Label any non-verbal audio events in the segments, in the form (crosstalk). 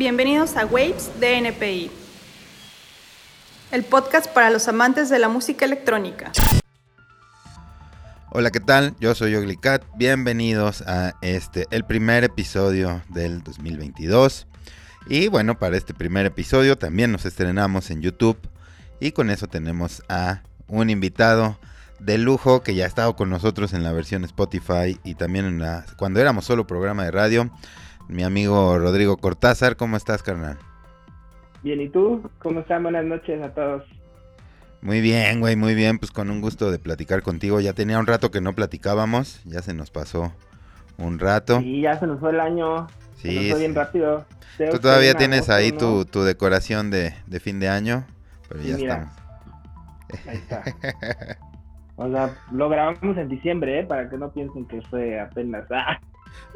Bienvenidos a Waves de el podcast para los amantes de la música electrónica. Hola, ¿qué tal? Yo soy Oglicat. Bienvenidos a este, el primer episodio del 2022. Y bueno, para este primer episodio también nos estrenamos en YouTube. Y con eso tenemos a un invitado de lujo que ya ha estado con nosotros en la versión Spotify y también en la, cuando éramos solo programa de radio. Mi amigo Rodrigo Cortázar, ¿cómo estás, carnal? Bien, ¿y tú? ¿Cómo están? Buenas noches a todos. Muy bien, güey, muy bien. Pues con un gusto de platicar contigo. Ya tenía un rato que no platicábamos. Ya se nos pasó un rato. Sí, ya se nos fue el año. Sí. Se nos fue bien rápido. Tú todavía tienes ahí tu, tu, decoración de, de, fin de año. Pero ya estamos. Ahí está. (laughs) o sea, lo grabamos en diciembre, ¿eh? Para que no piensen que fue apenas. (laughs) Ah.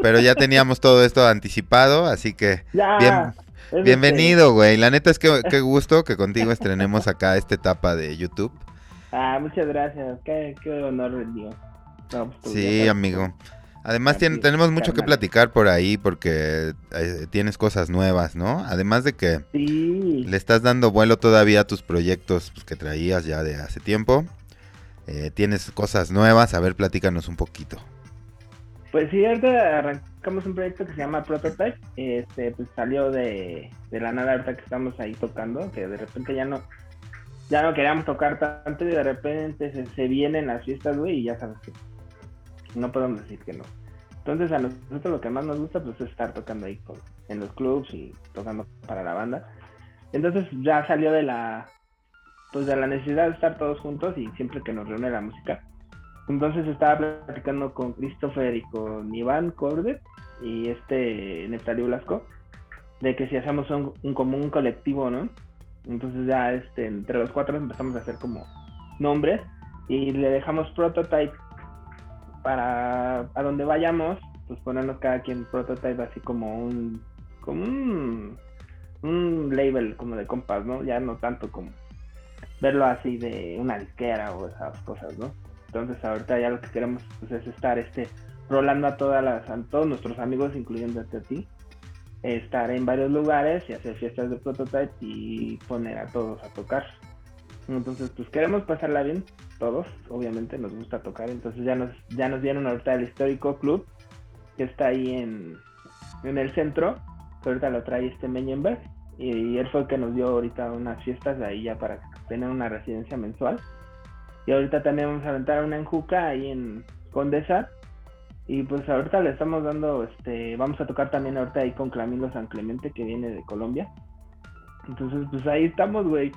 Pero ya teníamos todo esto anticipado, así que ya, bien, bienvenido, güey. La neta es que qué gusto que contigo estrenemos acá esta etapa de YouTube. Ah, muchas gracias. Qué, qué honor Dios. No, pues, sí, amigo. Además tenemos mucho que platicar por ahí porque eh, tienes cosas nuevas, ¿no? Además de que sí. le estás dando vuelo todavía a tus proyectos pues, que traías ya de hace tiempo. Eh, tienes cosas nuevas, a ver, platícanos un poquito. Pues sí, ahorita arrancamos un proyecto que se llama Prototype. Este, pues salió de, de la nada ahorita que estamos ahí tocando, que de repente ya no, ya no queríamos tocar tanto y de repente se, se vienen las fiestas, güey, y ya sabes que no podemos decir que no. Entonces a nosotros lo que más nos gusta pues es estar tocando ahí en los clubs y tocando para la banda. Entonces ya salió de la pues de la necesidad de estar todos juntos y siempre que nos reúne la música entonces estaba platicando con Christopher y con Iván Cordet y este Neftalio Blasco de que si hacemos un, un común colectivo, ¿no? Entonces ya este, entre los cuatro empezamos a hacer como nombres y le dejamos prototype para a donde vayamos, pues ponernos cada quien prototype así como un como un, un label como de compás, ¿no? Ya no tanto como verlo así de una disquera o esas cosas, ¿no? Entonces ahorita ya lo que queremos pues, es estar este rolando a todas las a todos nuestros amigos, incluyendo a ti, estar en varios lugares y hacer fiestas de prototype y poner a todos a tocar. Entonces, pues queremos pasarla bien, todos, obviamente nos gusta tocar, entonces ya nos, ya nos dieron ahorita el histórico club, que está ahí en, en el centro, que ahorita lo trae este Meñenberg, y él fue el que nos dio ahorita unas fiestas de ahí ya para tener una residencia mensual. Y ahorita también vamos a aventar una en Juca ahí en Condesa. Y pues ahorita le estamos dando, este, vamos a tocar también ahorita ahí con Clamilo San Clemente que viene de Colombia. Entonces pues ahí estamos, güey.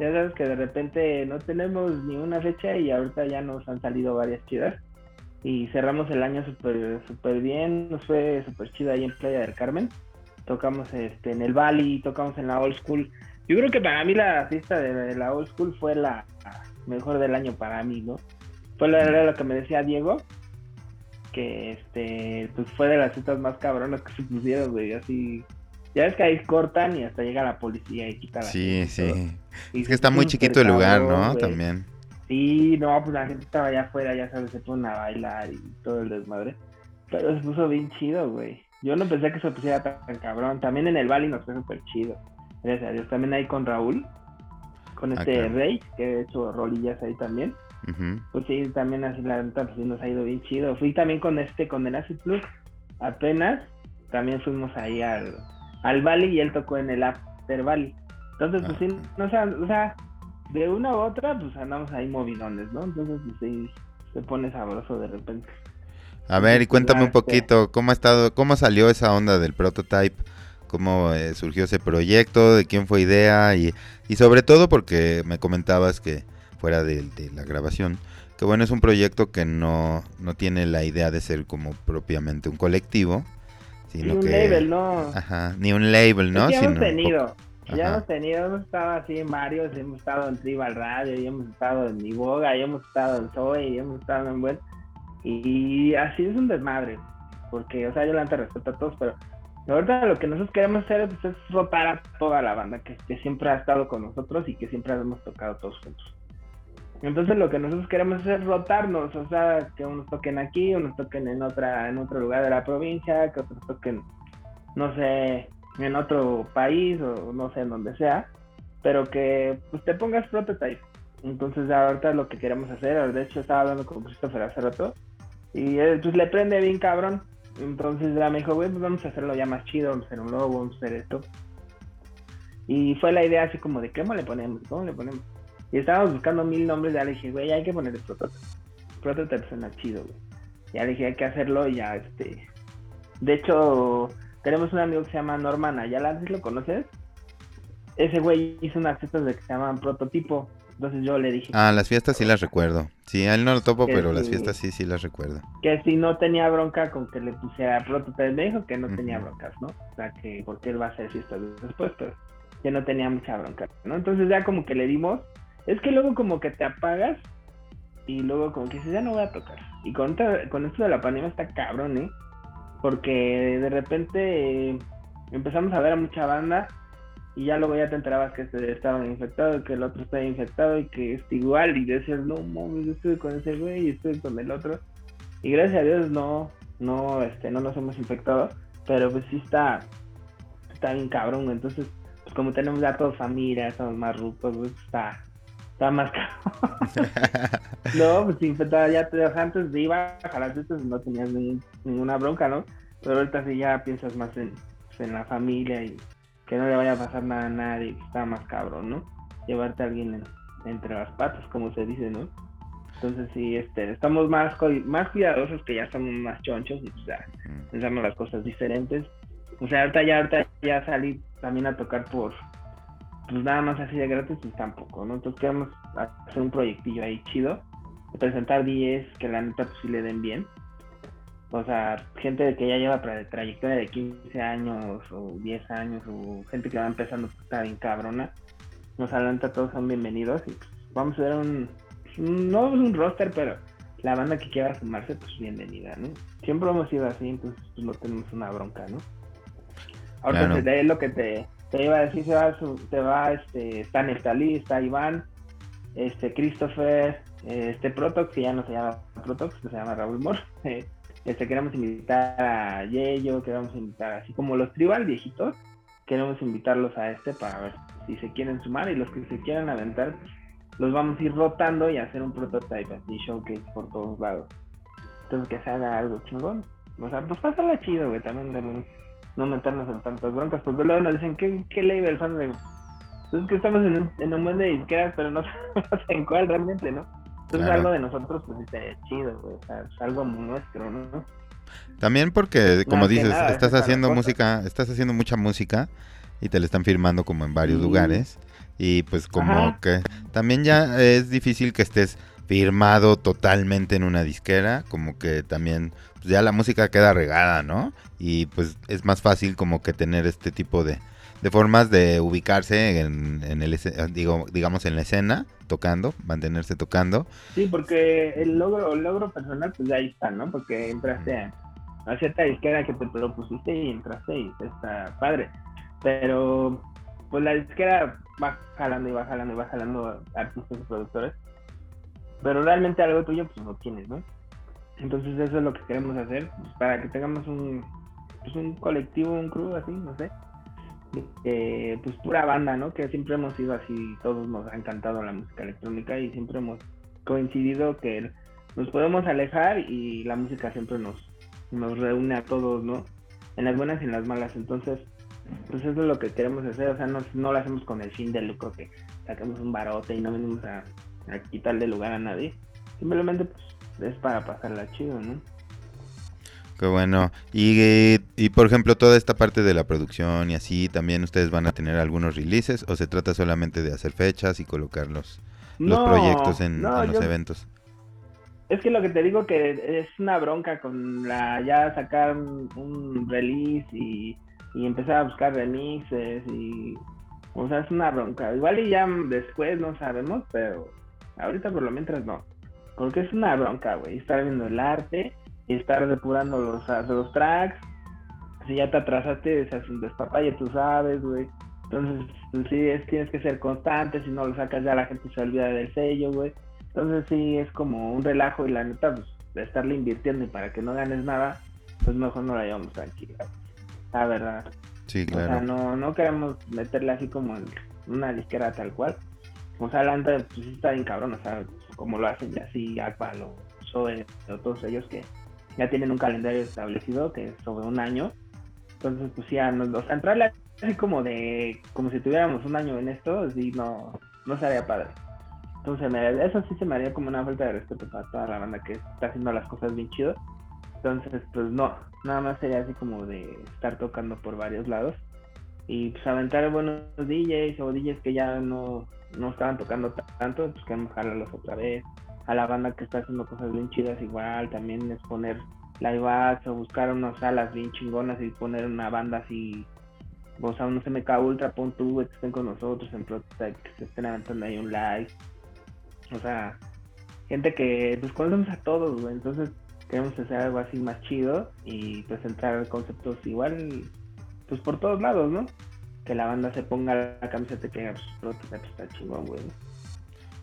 Ya sabes que de repente no tenemos ni una fecha y ahorita ya nos han salido varias chidas. Y cerramos el año súper super bien, nos fue súper chido ahí en Playa del Carmen. Tocamos este, en el Valley, tocamos en la Old School. Yo creo que para mí la fiesta de la Old School fue la, mejor del año para mí, ¿no? Fue lo que me decía Diego, que este, pues fue de las citas más cabronas que se pusieron, güey, así. Ya ves que ahí cortan y hasta llega la policía y quita la Sí, sí. es que está muy chiquito el lugar, ¿no? También. Sí, no, pues la gente estaba allá afuera, ya sabes, se ponen a bailar y todo el desmadre. Pero se puso bien chido, güey. Yo no pensé que se pusiera tan, cabrón. También en el Bali nos fue súper chido. Gracias a Dios. También ahí con Raúl con este Rey, que he hecho rolillas ahí también. Pues sí, también así la neta, pues nos ha ido bien chido. Fui también con este, con el Acid Plus, apenas, también fuimos ahí al, al Valley y él tocó en el After Valley. Entonces, pues sí, no, o sea, de una u otra, pues andamos ahí movidones, ¿no? Entonces, pues sí, se pone sabroso de repente. A ver, y cuéntame un poquito, ¿cómo ha estado, cómo salió esa onda del prototype? Cómo eh, surgió ese proyecto, de quién fue idea y, y, sobre todo porque me comentabas que fuera de, la grabación, que bueno, es un proyecto que no, no tiene la idea de ser como propiamente un colectivo, sino ni un label, ¿no? Ajá, ni un label, ¿no? ya hemos tenido, ya hemos tenido, hemos estado así en varios, hemos estado en Tribal Radio, y hemos estado en Mi Boga, y hemos estado en Zoe, y hemos estado en Buen, y así es un desmadre, porque, o sea, yo la respeto a todos, pero Ahorita lo que nosotros queremos hacer pues, es rotar a toda la banda que, siempre ha estado con nosotros y que siempre hemos tocado todos juntos. Entonces lo que nosotros queremos es rotarnos, o sea, que unos toquen aquí, unos toquen en otra, en otro lugar de la provincia, que otros toquen, no sé, en otro país o no sé, en donde sea, pero que pues, te pongas prototype. Entonces ahorita lo que queremos hacer, de hecho estaba hablando con Christopher hace rato, y él pues le prende bien cabrón. Entonces ya me dijo, güey, pues vamos a hacerlo ya más chido, vamos a hacer un logo, vamos a hacer esto. Y fue la idea así como de, ¿cómo le ponemos? ¿Cómo le ponemos? Y estábamos buscando mil nombres, ya le dije, güey, hay que ponerle prototype. Prototype suena chido, güey. Ya le dije, hay que hacerlo y ya, este... De hecho, tenemos un amigo que se llama Norman Ayala, ¿lo conoces? Ese güey hizo unas fiestas de que se llaman prototipo. Entonces yo le dije. Ah, las fiestas sí las recuerdo. Sí, a él no lo topo, pero las fiestas sí, sí las recuerdo. Que si no tenía bronca con que le pusiera prototipo, me dijo que no tenía broncas, ¿no? O sea, que porque él va a hacer fiestas después, pero ya no tenía mucha bronca, ¿no? Entonces ya como que le dimos. Es que luego como que te apagas y luego como que dices, ya no voy a tocar. Y con, con esto de la pandemia está cabrón, ¿eh? Porque de repente eh, empezamos a ver a mucha banda y ya luego ya te enterabas que este estaban infectados, que el otro estaba infectado y que es igual y decías, no mames, yo estoy con ese güey y estoy con el otro. Y gracias a Dios no, no, este, no nos hemos infectado, pero pues sí está, está bien cabrón, entonces, pues como tenemos ya todos familia, estamos más rucos, pues está, está más (laughs) cabrón. no, pues infectado ya te antes de iba a las fiestas no tenías ninguna bronca, ¿no? Pero ahorita sí ya piensas más en, pues, en la familia y que no le vaya a pasar nada a nadie, que está más cabrón, ¿no? Llevarte a alguien entre las patas, como se dice, ¿no? Entonces sí, este, estamos más, más cuidadosos que ya estamos más chonchos y pues ya pensamos las cosas diferentes. O sea, ahorita ya, ahorita ya salí también a tocar por, pues nada más así de gratis, pues tampoco, ¿no? Entonces queremos hacer un proyectillo ahí chido, presentar 10 que la neta pues sí le den bien o sea, gente que ya lleva trayectoria de 15 años o 10 años o gente que va empezando pues, está bien cabrona. Nos adelanta, todos son bienvenidos y pues, vamos a ver un, no un roster, pero la banda que quiera sumarse, pues bienvenida, ¿no? Siempre hemos sido así, entonces pues no tenemos una bronca, ¿no? Ahora claro. de lo que te, te, iba a decir, se va, se va este, está Nestalí, está Iván, este Christopher, este Protox, que ya no se llama Protox, se llama Raúl Moore. (laughs) Este, queremos invitar a Yeyo, queremos invitar, así como los tribal viejitos, queremos invitarlos a este para ver si se quieren sumar y los que se quieran aventar, los vamos a ir rotando y hacer un prototype así, showcase por todos lados. Entonces que se haga algo chingón. O sea, pues pásala chido, güey, también de no meternos en tantas broncas, porque luego nos dicen, ¿qué, qué label son de...? Pues que estamos en un, en un buen de disqueras, pero no (laughs) sabemos en cuál realmente, ¿no? Entonces algo de nosotros pues está chido, güey. O sea, es algo nuestro, ¿no? También porque, como dices, estás haciendo música, estás haciendo mucha música y te la están firmando como en varios lugares. Y pues como que también ya es difícil que estés firmado totalmente en una disquera, como que también pues ya la música queda regada, ¿no? Y pues es más fácil como que tener este tipo de, de formas de ubicarse en, el digo digamos en la escena tocando mantenerse tocando. Sí porque el logro el logro personal pues ahí está no porque entraste a, cierta disquera que te propusiste y entraste y está padre. Pero pues la disquera va jalando y va jalando y va jalando artistas y productores. Pero realmente algo tuyo pues no tienes no entonces eso es lo que queremos hacer pues, para que tengamos un pues un colectivo un crew así no sé eh, pues pura banda, ¿no? Que siempre hemos sido así, todos nos ha encantado la música electrónica y siempre hemos coincidido que nos podemos alejar y la música siempre nos, nos reúne a todos, ¿no? En las buenas y en las malas, entonces, pues eso es lo que queremos hacer, o sea, no, no lo hacemos con el fin de lucro que saquemos un barote y no venimos a, a quitarle lugar a nadie, simplemente pues es para pasarla chido, ¿no? Qué bueno. Y, y, por ejemplo, toda esta parte de la producción y así, ¿también ustedes van a tener algunos releases o se trata solamente de hacer fechas y colocar los, proyectos en, los eventos? Es que lo que te digo que es una bronca con la ya sacar un, release y, y, empezar a buscar remixes y... O sea, es una bronca. Igual y ya después no sabemos, pero ahorita por lo mientras no. Porque es una bronca, güey. Estar viendo el arte y estar depurando los, los tracks. Si ya te atrasaste, se hace un despapalle, tú sabes, güey. Entonces, pues, sí, es, tienes que ser constante, si no lo sacas ya la gente se olvida del sello, güey. Entonces sí, es como un relajo y la neta, pues, de estarle invirtiendo y para que no ganes nada, pues mejor no la llevamos tranquila. La verdad. Sí, O sea, claro. no, no queremos meterle así como en una disquera tal cual. O sea, la neta, pues sí está bien cabrón, o sea, como lo hacen ya así Aqua, o Zoe, o todos ellos que ya tienen un calendario establecido que es sobre un año. Entonces, pues sí, a nos- o sea, entrarle así como de, como si tuviéramos un año en esto, sí, no, no sería padre. Entonces, me- eso sí se me haría como una falta de respeto para toda la banda que está haciendo las cosas bien chido. Entonces, pues no, nada más sería así como de estar tocando por varios lados y pues aventar buenos DJs o DJs que ya no, no estaban tocando tanto, pues queremos jalarlos otra vez. A la banda que está haciendo cosas bien chidas igual, también es poner live acts o buscar unas salas bien chingonas y poner una banda así, o sea, unos MK Ultra, pon tú, que estén con nosotros en Prototype, que se estén aventando ahí un live. O sea, gente que pues conocemos a todos, güey, entonces queremos hacer algo así más chido y pues entrar conceptos igual pues por todos lados, ¿no? Que la banda se ponga la camiseta que pues, Prototype está chingón, güey.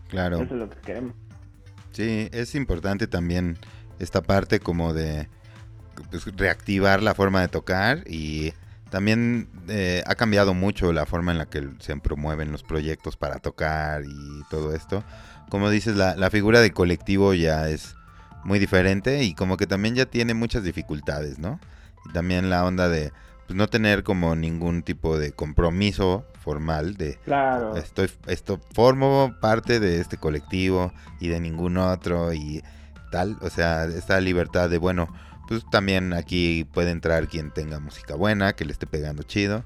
Claro. Eso es lo que queremos. Sí, es importante también esta parte como de pues, reactivar la forma de tocar y también eh, ha cambiado mucho la forma en la que se promueven los proyectos para tocar y todo esto. Como dices, la, la figura de colectivo ya es muy diferente y como que también ya tiene muchas dificultades, ¿no? Y también la onda de pues, no tener como ningún tipo de compromiso formal de Claro. Estoy, esto formo parte de este colectivo y de ningún otro y tal, o sea, esta libertad de bueno, pues también aquí puede entrar quien tenga música buena, que le esté pegando chido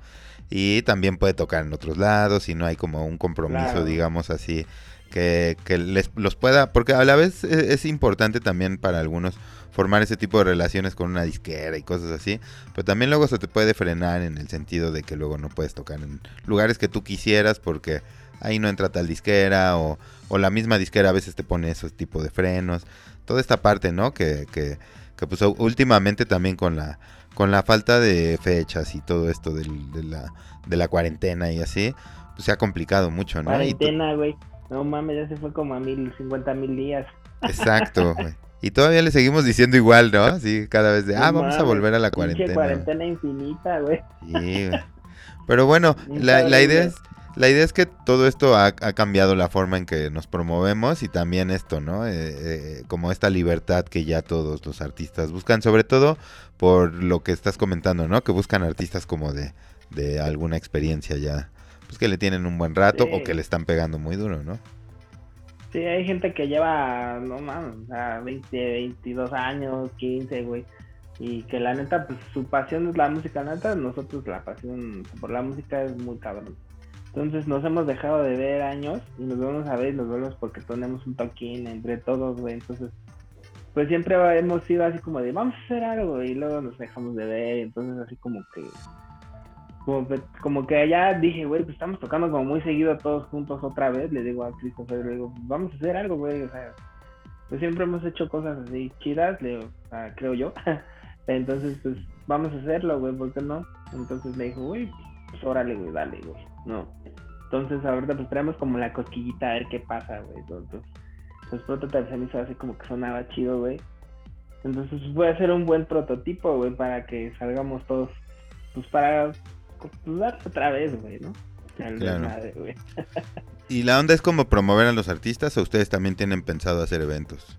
y también puede tocar en otros lados y no hay como un compromiso, Claro. digamos así, que, que les los pueda, porque a la vez es, es importante también para algunos formar ese tipo de relaciones con una disquera y cosas así, pero también luego se te puede frenar en el sentido de que luego no puedes tocar en lugares que tú quisieras porque ahí no entra tal disquera o, o la misma disquera a veces te pone esos tipos de frenos. Toda esta parte, ¿no? Que, que, que, pues últimamente también con la con la falta de fechas y todo esto del- de, la, de la cuarentena y así, pues se ha complicado mucho, ¿no? Cuarentena, güey. No mames, ya se fue como a mil, cincuenta mil días. exacto, güey. Y todavía le seguimos diciendo igual, ¿no? (laughs) Así cada vez de, ah, No vamos a volver a la cuarentena. cuarentena infinita, güey. Sí, güey. Pero bueno, (laughs) la, idea es la idea es que todo esto ha, ha cambiado la forma en que nos promovemos y también esto, ¿no? Eh, eh, como esta libertad que ya todos los artistas buscan, sobre todo por lo que estás comentando, ¿no? Que buscan artistas como de, de alguna experiencia ya, pues que le tienen un buen rato o que le están pegando muy duro, ¿no? Sí, hay gente que lleva, no mames, sea, 20, 22 años, 15, güey. Y que la neta, pues su pasión es la música, la neta, nosotros la pasión por la música es muy cabrón. Entonces nos hemos dejado de ver años y nos vamos a ver y nos vemos porque tenemos un toquín entre todos, güey. Entonces, pues siempre hemos sido así como de, vamos a hacer algo y luego nos dejamos de ver. Entonces así como que, como que, ya dije, güey, pues estamos tocando como muy seguido todos juntos otra vez. Le digo a Christopher, le digo, "Pues vamos a hacer algo, güey. O sea, pues siempre hemos hecho cosas así chidas, le digo, creo yo. (laughs) Entonces, pues vamos a hacerlo, güey, ¿por qué no? Entonces me dijo, güey, pues órale, güey, dale, güey. No. Entonces ahorita pues traemos como la cosquillita a ver qué pasa, güey. Entonces, pues Prototype se me hizo así como que sonaba chido, güey. Entonces voy a hacer un buen prototipo, güey, para que salgamos todos, pues para pues, dar otra vez, güey, ¿no? Claro. desmadre, güey. (laughs) ¿Y la onda es como promover a los artistas o ustedes también tienen pensado hacer eventos?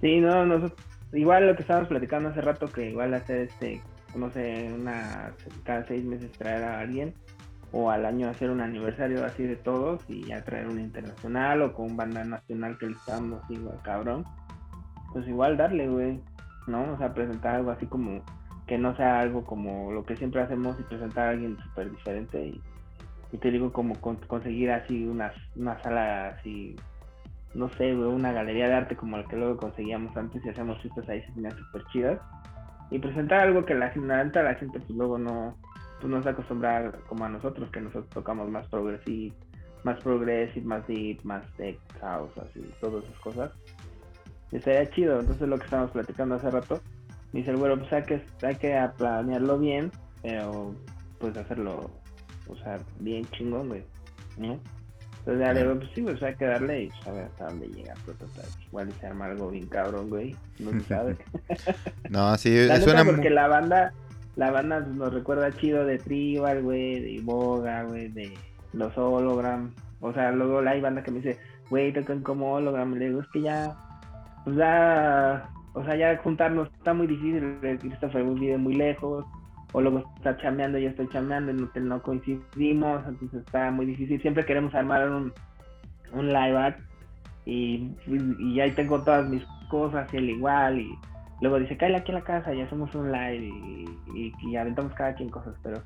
Sí, no, nosotros, igual lo que estábamos platicando hace rato, que igual hacer este, no sé, una, cada seis meses traer a alguien, o al año hacer un aniversario así de todos y ya traer un internacional o con banda nacional que le estamos igual cabrón. Pues igual darle, güey, ¿no? O sea, presentar algo así como que no sea algo como lo que siempre hacemos y presentar a alguien súper diferente y, te digo como con- conseguir así una, una sala así no sé, una galería de arte como la que luego conseguíamos antes y hacíamos fiestas ahí se tenían súper chidas. Y presentar algo que la, neta la gente pues luego no, pues no se acostumbra como a nosotros, que nosotros tocamos más progressive, más progressive, más deep, más tech, house, así, todas esas cosas. Y estaría chido, entonces lo que estábamos platicando hace rato, dice el güero, pues hay que, hay que planearlo bien, pero pues hacerlo, o sea, bien chingón, güey, ¿no? Entonces ya le digo, pues sí, pues hay que darle y pues, a ver hasta dónde llega Prototype. Igual se arma algo bien cabrón, güey. No se sabe. (laughs) (laughs) No, sí, La suena muy... porque la banda, la banda nos recuerda chido de Tribal, güey, de Boga, güey, de los Hologram. O sea, luego hay banda que me dice, güey, tocan como Hologram. le digo, es que ya, pues ya, o sea, ya juntarnos está muy difícil. Christopher vive muy lejos, o luego está chameando, yo estoy chameando, no, no coincidimos, entonces está muy difícil. Siempre queremos armar un, un live act y, y ahí tengo todas mis cosas y él igual y luego dice, cállate aquí a la casa y hacemos un live y, y, aventamos cada quien cosas, pero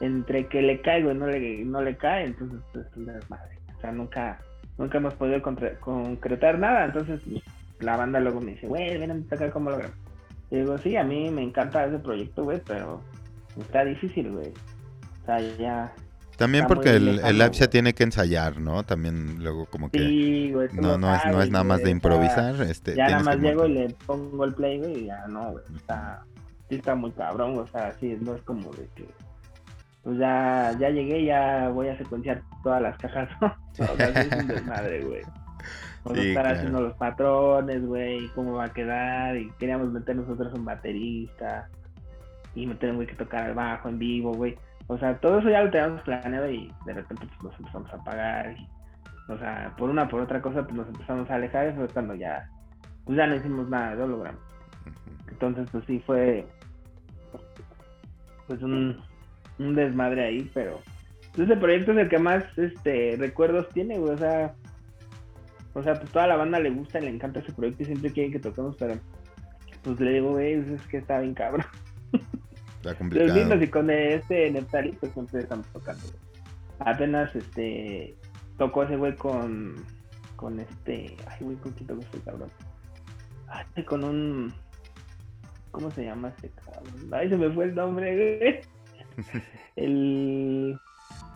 entre que le caigo y no le, no le cae, entonces pues, es un desmadre. O sea, nunca, nunca hemos podido concretar nada, entonces la banda luego me dice, güey, ven a tocar como lo Y digo, sí, a mí me encanta ese proyecto, güey, pero está difícil, güey. O sea, ya, también porque el, el se tiene que ensayar, ¿no? También luego como que sí, güey, no, no, es, no es nada más de improvisar. Este, ya nada más llego y le pongo el play, güey, y ya no, güey, está, sí está muy cabrón, o sea, sí, no es como de que, pues ya, ya llegué, ya voy a secuenciar todas las cajas, (laughs) ¿no? O sea, es un desmadre, güey. Vamos a estar haciendo los patrones, güey, cómo va a quedar, y queríamos meter nosotros un baterista, y meter un güey que tocar el bajo en vivo, güey o sea, todo eso ya lo teníamos planeado y de repente pues, nos empezamos a pagar. Y, o sea, por una por otra cosa pues nos empezamos a alejar. Eso es cuando ya, pues ya no hicimos nada de holograma. Entonces, pues sí fue pues un, un desmadre ahí, pero pues, ese proyecto es el que más este recuerdos tiene, güey. O sea, o sea, pues toda la banda le gusta y le encanta ese proyecto y siempre quieren que toquemos, pero pues le digo, güey, es que está bien cabrón. (laughs) Los mismos y con este Neptali pues siempre estamos tocando. Apenas este tocó ese güey con con este, ay güey, con quién tocó este cabrón. Ay, con un ¿cómo se llama este cabrón? Ay, se me fue el nombre, güey. (laughs) el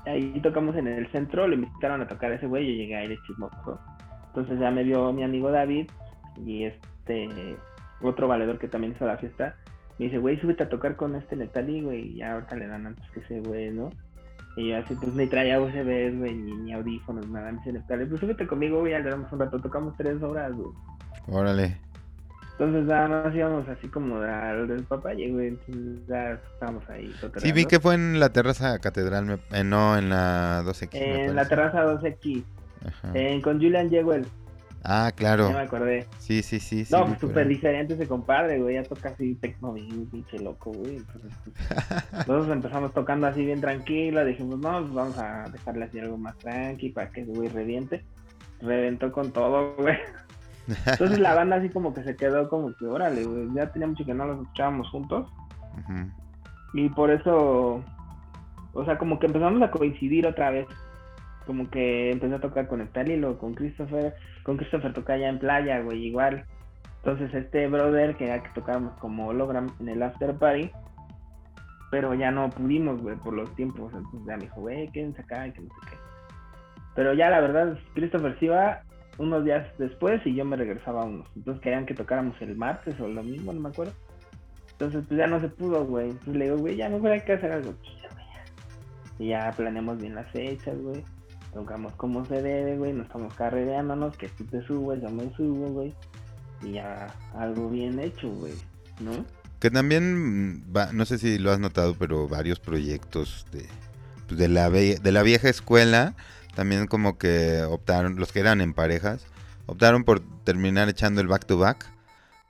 ahí tocamos en el centro, le invitaron a tocar a ese güey, yo llegué ahí de chismoso. Entonces ya me vio mi amigo David y este otro valedor que también hizo la fiesta me dice, güey, súbete a tocar con este Netali, güey, y ya ahorita le dan antes que ese güey, ¿no? Y yo así, pues me traía USBs, güey, ni, ni audífonos, nada, me dice Netali, pues súbete conmigo, güey, ya le damos un rato, tocamos tres horas, güey. Órale. Entonces nada más íbamos así como al del papá, güey, entonces ya estábamos ahí. Sí, vi que fue en la terraza catedral, eh, no, en la 2X. En la terraza 2X. Ajá. con Julian Yeguel. Ah, claro. Ya me acordé. Sí, sí, sí. No, pues súper diferente ese compadre, güey. Ya toca así tecno bien pinche loco, güey. Entonces, pues, (laughs) nosotros empezamos tocando así bien tranquilo. Dijimos, no, pues vamos a dejarle así algo más tranqui para que ese güey reviente. Reventó con todo, güey. Entonces la banda así como que se quedó como que, órale, güey. Ya tenía mucho que no los escuchábamos juntos. Y por eso, o sea, como que empezamos a coincidir otra vez como que empecé a tocar con y con Christopher. Con Christopher toca ya en playa, güey, igual. Entonces este brother quería que tocáramos como hologram en el after party. Pero ya no pudimos, güey, por los tiempos. Entonces ya me dijo, güey, quédense acá y que no sé qué. Pero ya la verdad, Christopher se iba unos días después y yo me regresaba a unos. Entonces querían que tocáramos el martes o lo mismo, no me acuerdo. Entonces pues ya no se pudo, güey. Entonces le digo, güey, ya mejor hay que hacer algo. Y ya planeamos bien las fechas, güey tocamos como se debe, güey, no estamos carrereándonos, que tú te subes, yo me subo, güey, y ya algo bien hecho, güey, ¿no? Que también, no sé si lo has notado, pero varios proyectos de, pues, de, la, de la vieja escuela, también como que optaron, los que eran en parejas, optaron por terminar echando el back to back,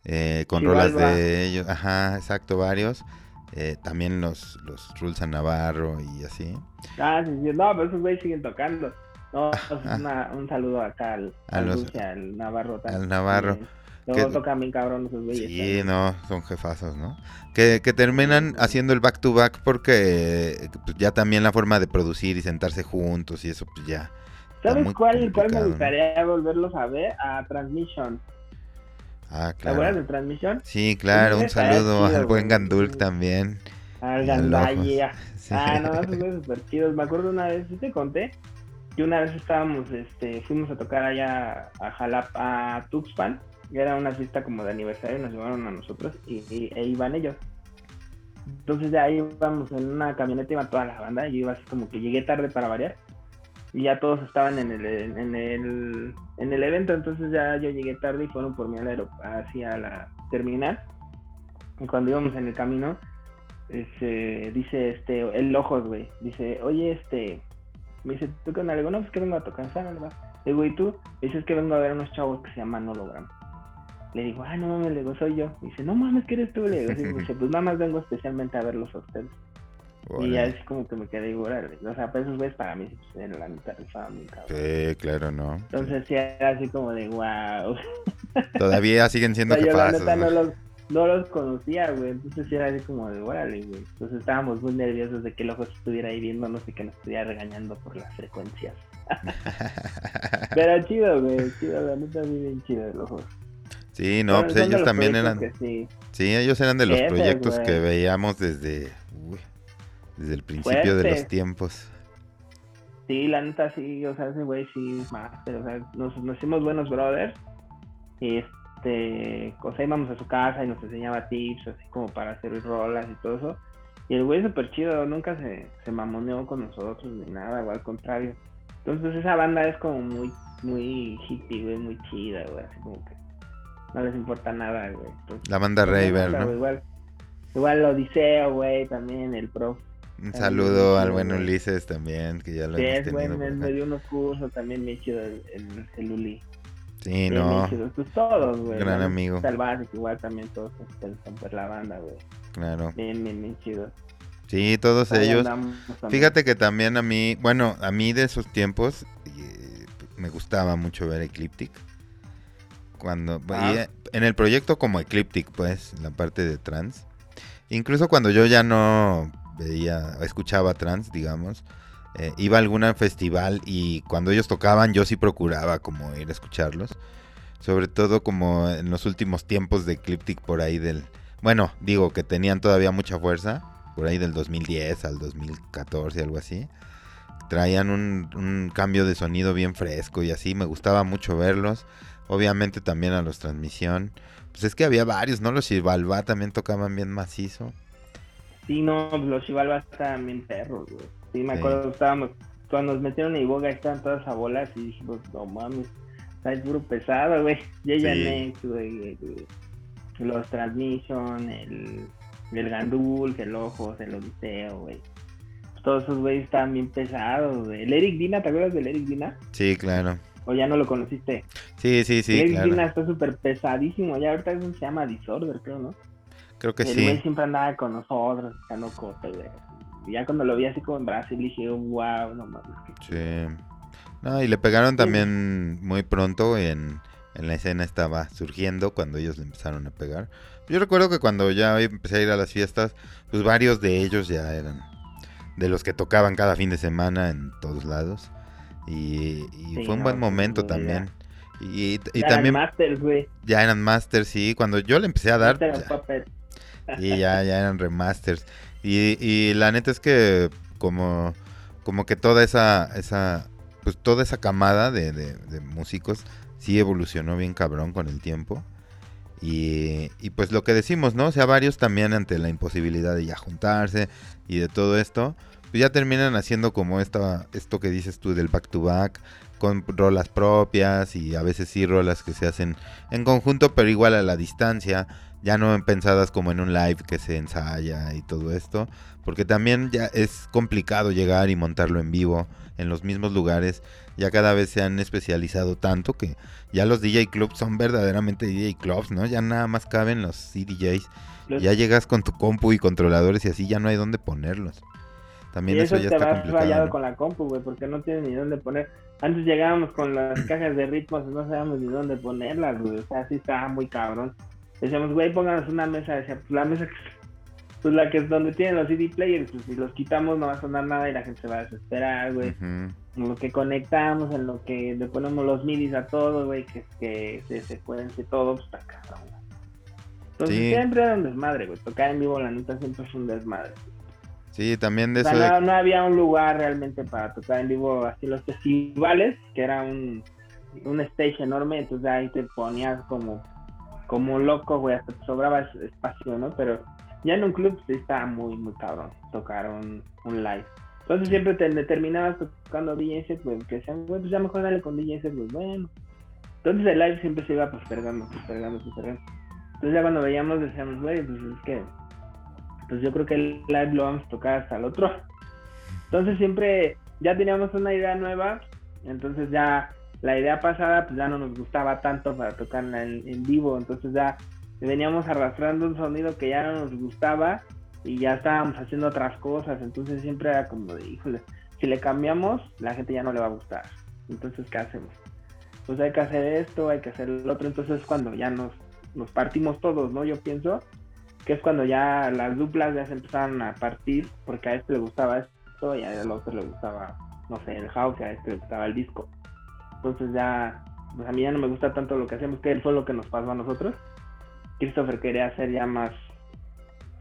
eh, con rolas de ellos, ajá, exacto, varios. Eh, también los, los Rules a Navarro y así. Ah, sí, sí. no, pero esos güeyes siguen tocando. No, pues una, un saludo acá al, al, Navarro también. Al Navarro. Luego tocan bien cabrón esos güeyes. Sí, no, son jefazos, ¿no? Que, que terminan haciendo el back to back porque pues, ya también la forma de producir y sentarse juntos y eso, pues ya. ¿Sabes cuál, cuál me gustaría volverlos a ver? A Transmission. Ah, claro. ¿Te acuerdas de transmisión? Sí, claro, un (laughs) saludo al buen Gandulk también. Al Gandalle. (laughs) Ah, no, esos son súper chidos. Me acuerdo una vez, ¿sí te conté? Que una vez estábamos, este, fuimos a tocar allá a Jalapa, a Tuxpan, que era una fiesta como de aniversario, nos llevaron a nosotros y, e iban ellos. Entonces de ahí íbamos en una camioneta, iba toda la banda, y yo iba así como que llegué tarde para variar y ya todos estaban en el, en el, en el evento, entonces ya yo llegué tarde y fueron por mí al hacia la terminal. Y cuando íbamos en el camino, este, dice este, el ojos, güey, dice, oye, este, me dice, ¿tú qué onda? Le digo, no, pues que vengo a tocar, ¿sabes? Le digo, ¿y tú? Me dice, que vengo a ver unos chavos que se llaman Hologram. Le digo, ah, no mames, le digo, soy yo. dice, no mames, ¿qué eres tú? Le digo, sí, pues nada vengo especialmente a verlos a ustedes. Y ya es como que me quedé igual, o sea, pues esos güeyes para mí pues, en la mitad del fan. Sí, claro, ¿no? Entonces sí era así como de wow. (laughs) Todavía siguen siendo o sea, jefazos, yo, no, los, no los conocía, güey. Entonces sí era así como de órale, güey. Entonces estábamos muy nerviosos de que el ojo estuviera ahí viéndonos y que nos estuviera regañando por las frecuencias. (laughs) Pero chido, güey, chido, la neta muy bien chido el ojo. Sí, no, pues ellos también eran. Sí. sí. ellos eran de los proyectos que veíamos desde. Uy, desde el principio de los tiempos. Sí, la neta sí, o sea, ese güey sí más, pero o sea, nos, nos hicimos buenos brothers. Y este, o sea, íbamos a su casa y nos enseñaba tips, así como para hacer rolas y todo eso. Y el güey es súper chido, nunca se, se mamoneó con nosotros ni nada, o al contrario. Entonces esa banda es como muy, muy hippie, güey, muy chida, güey, así como que no les importa nada, güey. la banda pues, Raver, ¿no? Igual, igual Odiseo, güey, también el prof un saludo al buen Ulises también, que ya lo sí, hemos es bueno, me dio unos cursos también me chido el, el, Uli. Sí, no. Pues todos, güey. Gran amigo. Salvaje, igual también todos por la banda, güey. Claro. Bien, bien, bien chido. Sí, todos ellos. Fíjate que también a mí, bueno, a mí de esos tiempos eh, me gustaba mucho ver Ecliptic. Cuando ah. en el proyecto como Ecliptic, pues, la parte de trans. Incluso cuando yo ya no veía, escuchaba trans, digamos. Eh, iba a algún festival y cuando ellos tocaban yo sí procuraba como ir a escucharlos. Sobre todo como en los últimos tiempos de Ecliptic por ahí del... Bueno, digo que tenían todavía mucha fuerza, por ahí del 2010 al 2014, algo así. Traían un, un cambio de sonido bien fresco y así, me gustaba mucho verlos. Obviamente también a los transmisión. Pues es que había varios, ¿no? Los Chivalba también tocaban bien macizo. Sí, no, pues, los Chivalbas estaban bien perros, güey. Sí, me acuerdo, estábamos, cuando nos metieron en Iboga estaban todas a bolas y dijimos, no mames, está es puro pesado, güey. (laughs) Yaya Next, güey, los Transmission, el, el Gandul, el Ojos, el Odiseo, güey. Todos esos güeyes estaban bien pesados, güey. El Eric Dina, ¿te acuerdas del Eric Dina? Sí, claro. ¿O ya no lo conociste? Sí, sí, sí. El Eric Dina está súper pesadísimo, ya ahorita se llama Disorder, creo, ¿no? Creo que el sí. güey siempre andaba con nosotros, echando cosas, güey. Y ya cuando lo vi así como en Brasil, dije, wow, no mames. Sí. No, y le pegaron también muy pronto en, en la escena estaba surgiendo cuando ellos le empezaron a pegar. Yo recuerdo que cuando ya empecé a ir a las fiestas, pues varios de ellos ya eran de los que tocaban cada fin de semana en todos lados. Y, fue un buen momento también. Y, y, ya también. Eran masters, güey. Ya eran masters, sí. Cuando yo le empecé a dar. Y ya, ya eran remasters. Y, y la neta es que como, como que toda esa, esa, pues toda esa camada de, de, músicos sí evolucionó bien cabrón con el tiempo. Y, y, pues lo que decimos, ¿no? O sea, varios también ante la imposibilidad de ya juntarse y de todo esto, pues ya terminan haciendo como esta, esto que dices tú del back to back, con rolas propias y a veces sí rolas que se hacen en conjunto, pero igual a la distancia ya no pensadas como en un live que se ensaya y todo esto, porque también ya es complicado llegar y montarlo en vivo en los mismos lugares, ya cada vez se han especializado tanto que ya los DJ clubs son verdaderamente DJ clubs, ¿no? Ya nada más caben los CDJs, ya llegas con tu compu y controladores y así ya no hay dónde ponerlos. También eso, ya te está complicado. rayado con la compu, güey, porque no tienes ni dónde poner. Antes llegábamos con las cajas de ritmos y no sabíamos ni dónde ponerlas, güey. O sea, así estaba muy cabrón. Decíamos, güey, pónganos una mesa. Decía, pues la mesa que pues la que es donde tienen los CD players, pues si los quitamos no va a sonar nada y la gente se va a desesperar, güey. En lo que conectamos, en lo que le ponemos los midis a todo, güey, que, que se secuence todo, pues está cabrón. Entonces siempre era un desmadre, güey. Tocar en vivo, la neta, siempre es un desmadre. Sí, también de eso. no, no, había un lugar realmente para tocar en vivo, así los festivales, que era un, un stage enorme, entonces ahí te ponías como como loco, güey, hasta te sobraba espacio, ¿no? Pero ya en un club sí estaba muy, muy cabrón tocar un, un live. Entonces siempre te terminabas tocando DJ set, güey, que decían, güey, pues ya mejor dale con DJ set, pues bueno. Entonces el live siempre se iba postergando, postergando, postergando. Entonces ya cuando veíamos decíamos, güey, pues es que pues yo creo que el live lo vamos a tocar hasta el otro. Entonces siempre ya teníamos una idea nueva, entonces ya la idea pasada pues ya no nos gustaba tanto para tocar en, vivo, entonces ya veníamos arrastrando un sonido que ya no nos gustaba y ya estábamos haciendo otras cosas, entonces siempre era como de, híjole, si le cambiamos, la gente ya no le va a gustar. Entonces, ¿qué hacemos? Pues hay que hacer esto, hay que hacer el otro, entonces es cuando ya nos, nos partimos todos, ¿no? Yo pienso que es cuando ya las duplas ya se empezaron a partir, porque a este le gustaba esto y al otro le gustaba, no sé, el house, y a este le gustaba el disco. Entonces ya, pues a mí ya no me gusta tanto lo que hacemos, que fue lo que nos pasó a nosotros. Christopher quería hacer ya más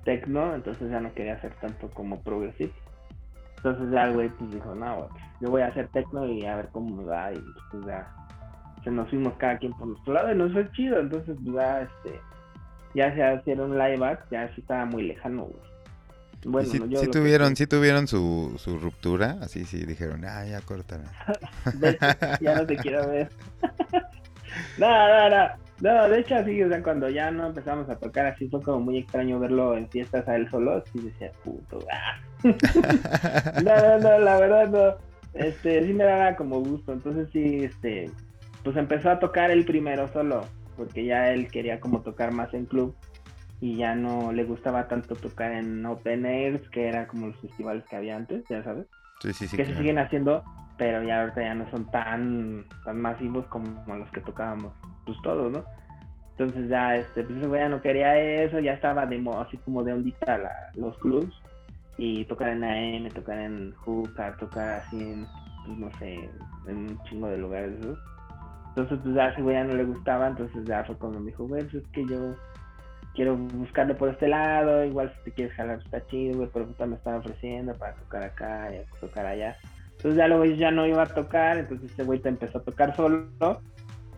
techno, entonces ya no quería hacer tanto como progressive. Entonces ya el güey pues dijo, no, pues, yo voy a hacer techno y a ver cómo me va. Y pues ya se nos fuimos cada quien por nuestro lado y nos fue chido. Entonces pues, ya este ya se hicieron live act, ya sí estaba muy lejano, güey. Bueno, sí, sí tuvieron, sí tuvieron su, su ruptura, así sí dijeron, ah, ya cortan. (laughs) ya no te quiero ver. (laughs) no, no, no. No, de hecho así, o sea, cuando ya no empezamos a tocar así fue como muy extraño verlo en fiestas a él solo, así decía, puto, ah". (laughs) no, no, no, la verdad no. Este, sí me daba como gusto, entonces sí, este, pues empezó a tocar él primero solo, porque ya él quería como tocar más en club y ya no le gustaba tanto tocar en open airs, que era como los festivales que había antes, ya sabes. Sí, sí, sí. Que se siguen haciendo, pero ya ahorita ya no son tan, tan masivos como los que tocábamos pues todo, ¿no? Entonces ya, este, pues ese ya no quería eso, ya estaba de así como de ondita los clubs y tocar en AM, tocar en Hookah, tocar así en, pues no sé, en un chingo de lugares esos. Entonces pues ya a ese güey ya no le gustaba, entonces ya fue cuando me dijo, güey, pues es que yo quiero buscarle por este lado, igual si te quieres jalar está chido, güey, pero pues me están ofreciendo para tocar acá y tocar allá. Entonces ya luego ya no iba a tocar, entonces ese güey te empezó a tocar solo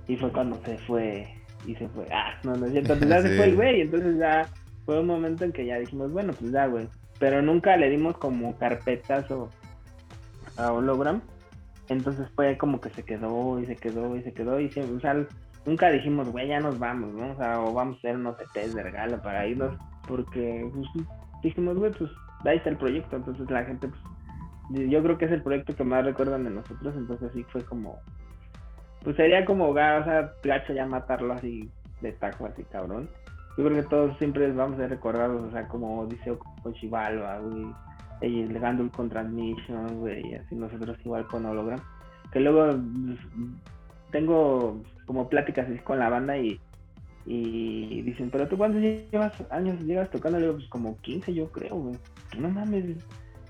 y fue cuando se fue y se fue. Ah, no, no es cierto. Entonces ya se (laughs) fue el güey. Entonces ya fue un momento en que ya dijimos, bueno, pues ya, güey. Pero nunca le dimos como carpetas o a hologram. Entonces fue como que se quedó y se quedó y se quedó. Y se, o sea, nunca dijimos, güey, ya nos vamos, ¿no? O sea, o vamos a hacer unos ETs de regalo para irnos. Porque pues, dijimos, güey, pues ahí está el proyecto. Entonces la gente, pues, yo creo que es el proyecto que más recuerdan de nosotros. Entonces sí fue como pues sería como, o sea, gacho ya matarlo así de tajo, así cabrón. Yo creo que todos siempre vamos a ser recordados, o sea, como dice Ochivalva, güey, el Gandul con Transmission, güey, así nosotros igual con Hologram. Que luego pues, tengo como pláticas así con la banda y, y dicen, pero tú cuántos llevas años llevas tocando, digo, pues como 15 yo creo, güey. No mames,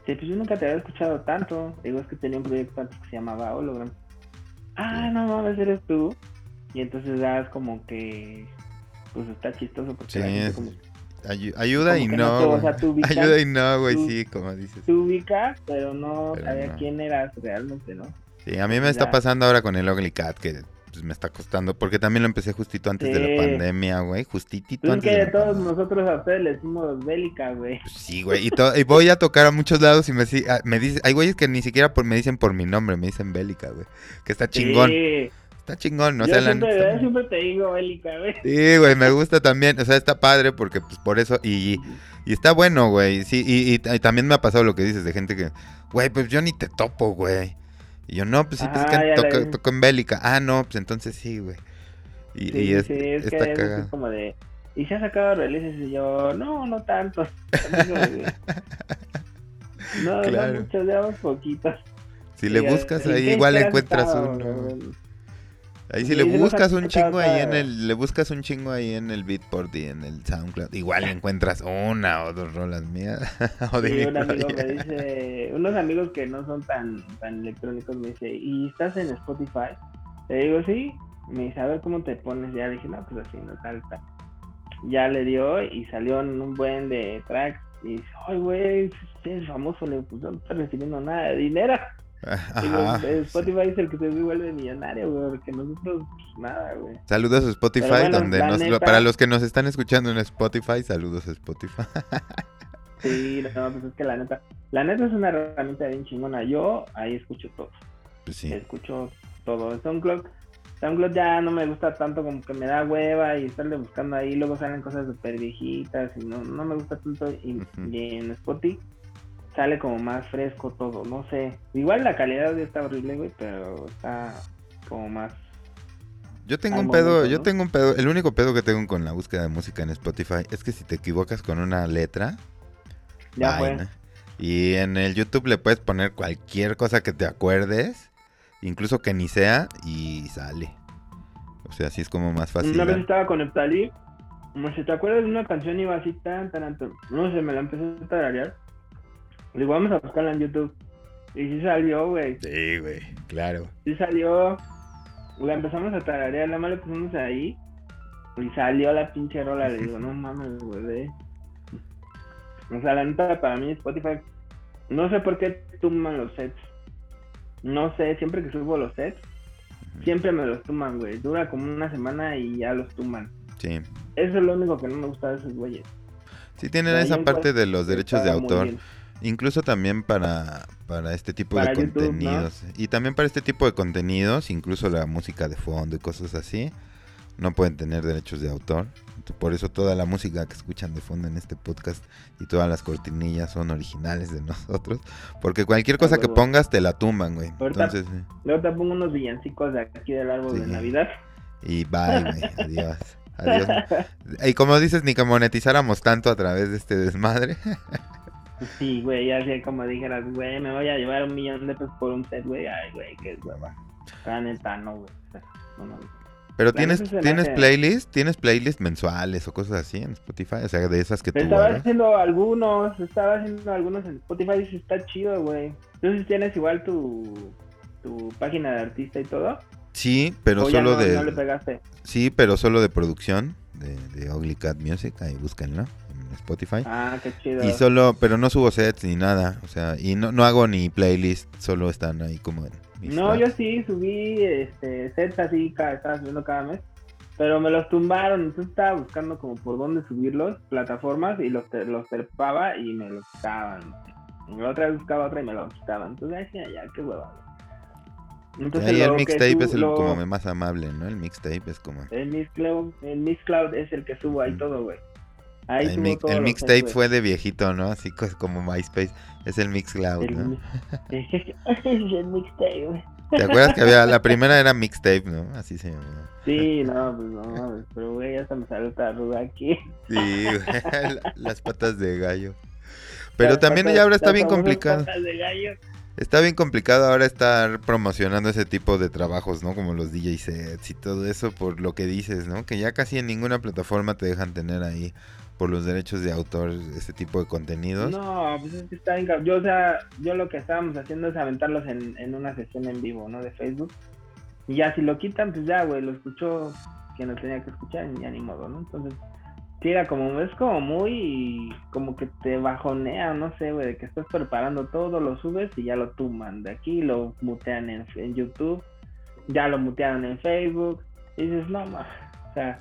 pues yo nunca te había escuchado tanto. Digo, es que tenía un proyecto antes que se llamaba Hologram ah, no mames, eres tú. Y entonces ya es como que, pues está chistoso porque sí, la como, ayuda y no, (laughs) ayuda y no, güey, sí, como dices. Tú ubicas, pero no sabía quién eras realmente, ¿no? Sí, a mí me está pasando ahora con el Ugly Cat, que pues me está costando, porque también lo empecé justito antes de la pandemia, güey, justitito pues antes. Es que todos nosotros a ustedes le decimos bélica, güey. Pues sí, güey, y, y, voy a tocar a muchos lados y me, ah, me dice, hay güeyes que ni siquiera por, me dicen por mi nombre, me dicen bélica, güey, que está chingón. Sí. Está chingón, ¿no? Yo sea, siempre, la, siempre te digo bélica, güey. Sí, güey, me gusta también, o sea, está padre porque pues por eso, y, y está bueno, güey, sí, y, y, y también me ha pasado lo que dices de gente que, güey, pues yo ni te topo, güey. Y yo, no, pues sí, pues que toco, toco, en Bélica. Ah, no, pues entonces sí, güey. Y, sí, y es, sí, es que es como de... ¿Y se ha sacado releases? Y yo, no, no tantos. (laughs) no, claro. no muchos, llevamos poquitos. Si le buscas ahí, igual encuentras uno. Ahí si le buscas un chingo ahí en el, le buscas un chingo ahí en el Beatport y en el SoundCloud, igual encuentras una o dos rolas mías. (laughs) o de un amigo me dice, unos amigos que no son tan, tan electrónicos me dice, ¿y estás en Spotify? Le digo, sí. Me dice, a ver cómo te pones. Ya dije, no, pues así, no, tal, tal. Ya le dio y salió en un buen de tracks. Y dice, ay, güey, es famoso, le pues no está recibiendo nada de dinero. Spotify es el que se vuelve millonario, güey, porque nosotros nada, güey. Saludos a Spotify, donde nos, para los que nos están escuchando en Spotify, saludos a Spotify. (laughs) sí, no, pues es que la neta, la neta es una herramienta bien chingona. Yo ahí escucho todo. Pues sí. Escucho todo. SoundCloud, SoundCloud ya no me gusta tanto, como que me da hueva y estarle buscando ahí, luego salen cosas súper viejitas y no, no me gusta tanto. Y en Spotify sale como más fresco todo, no sé. Igual la calidad está horrible, güey, pero está como más. Yo tengo un pedo, yo ¿no? tengo un pedo, el único pedo que tengo con la búsqueda de música en Spotify es que si te equivocas con una letra, Ya vaina. Y en el YouTube le puedes poner cualquier cosa que te acuerdes, incluso que ni sea, y sale. O sea, así es como más fácil. Una vez estaba con Neptali, como si te acuerdas de una canción iba así tan, tan, tan, no sé, me la empecé a tararear. Le digo, vamos a buscarla en YouTube. Y sí salió, güey. Sí, güey, claro. Sí salió. La empezamos a tararear, nada más le pusimos ahí. Y salió la pinche rola. Le digo, no mames, güey. ve". O sea, la neta, para mí Spotify. No sé por qué tuman los sets. No sé, siempre que subo los sets, siempre me los tuman, güey. Dura como una semana y ya los tuman. Sí. Eso es lo único que no me gusta de esos güeyes. Sí tienen esa parte de los derechos de autor. Incluso también para, para este tipo Para de YouTube, ¿no? contenidos. Y también para este tipo de contenidos, incluso la música de fondo y cosas así, no pueden tener derechos de autor. Por eso toda la música que escuchan de fondo en este podcast y todas las cortinillas son originales de (laughs) nosotros. Porque cualquier cosa que pongas te la tumban, güey. Entonces, Luego te pongo unos villancicos de aquí del árbol Sí. de Navidad. y bye, güey. (laughs) Adiós. Adiós. Y como dices, ni que monetizáramos tanto a través de este desmadre. (laughs) Sí, güey, ya sé como dijeras, güey, me voy a llevar un millón de pesos por un set, güey. Ay, güey, qué hueva. La neta, no, güey. No mames. Pero tienes, me tienes hace- playlist, tienes playlist mensuales o cosas así en Spotify, o sea, de esas que tú Estaba haciendo algunos, estaba haciendo algunos en Spotify y está chido, güey. Tú sí tienes igual tu, tu página de artista y todo. Sí, pero o solo no, de no le pegaste. sí, pero solo de producción de, de Ugly Cat Music, ahí búsquenlo en Spotify. Ah, qué chido. Y solo, pero no subo sets ni nada, o sea, y no, no hago ni playlist, solo están ahí como en mis No, yo sí subí este, sets así, cada, estaba subiendo cada mes. Pero me los tumbaron, entonces estaba buscando como por dónde subirlos, plataformas, y los, los trepaba y me los quitaban. Y otra vez buscaba otra y me los quitaban. Entonces decía, ya, qué hueva. Entonces, Ahí el mixtape es el lo- como más amable, ¿no? El mixtape es como El Mixcloud, el Mixcloud es el que subo ahí Mm. todo, güey. Ahí el, el mixtape fue de viejito, ¿no? Así co- como MySpace, es el Mixcloud, El, ¿no? (laughs) (laughs) es el Mixtape. ¿Te acuerdas que había la (laughs) primera era mixtape, ¿no? Así se llamaba. Sí, no, pues no, pero güey, ya se me salió otra ruda aquí. Sí, güey, la- las patas de gallo. Pero Las también patas- ya ahora está bien complicado. patas de gallo. Está bien complicado ahora estar promocionando ese tipo de trabajos, ¿no? Como los DJ sets y todo eso por lo que dices, ¿no? Que ya casi en ninguna plataforma te dejan tener ahí por los derechos de autor ese tipo de contenidos. No, pues es que está bien. Yo, o sea, yo lo que estábamos haciendo es aventarlos en, en una sesión en vivo, ¿no? De Facebook. Y ya si lo quitan, pues ya, güey, lo escuchó quien lo tenía que escuchar ya ni modo, ¿no? Entonces, sí, era como, es como muy, como que te bajonea, no sé, güey, de que estás preparando todo, lo subes y ya lo tuman de aquí, lo mutean en, en YouTube, ya lo mutearon en Facebook. Y dices, no, ma, o sea,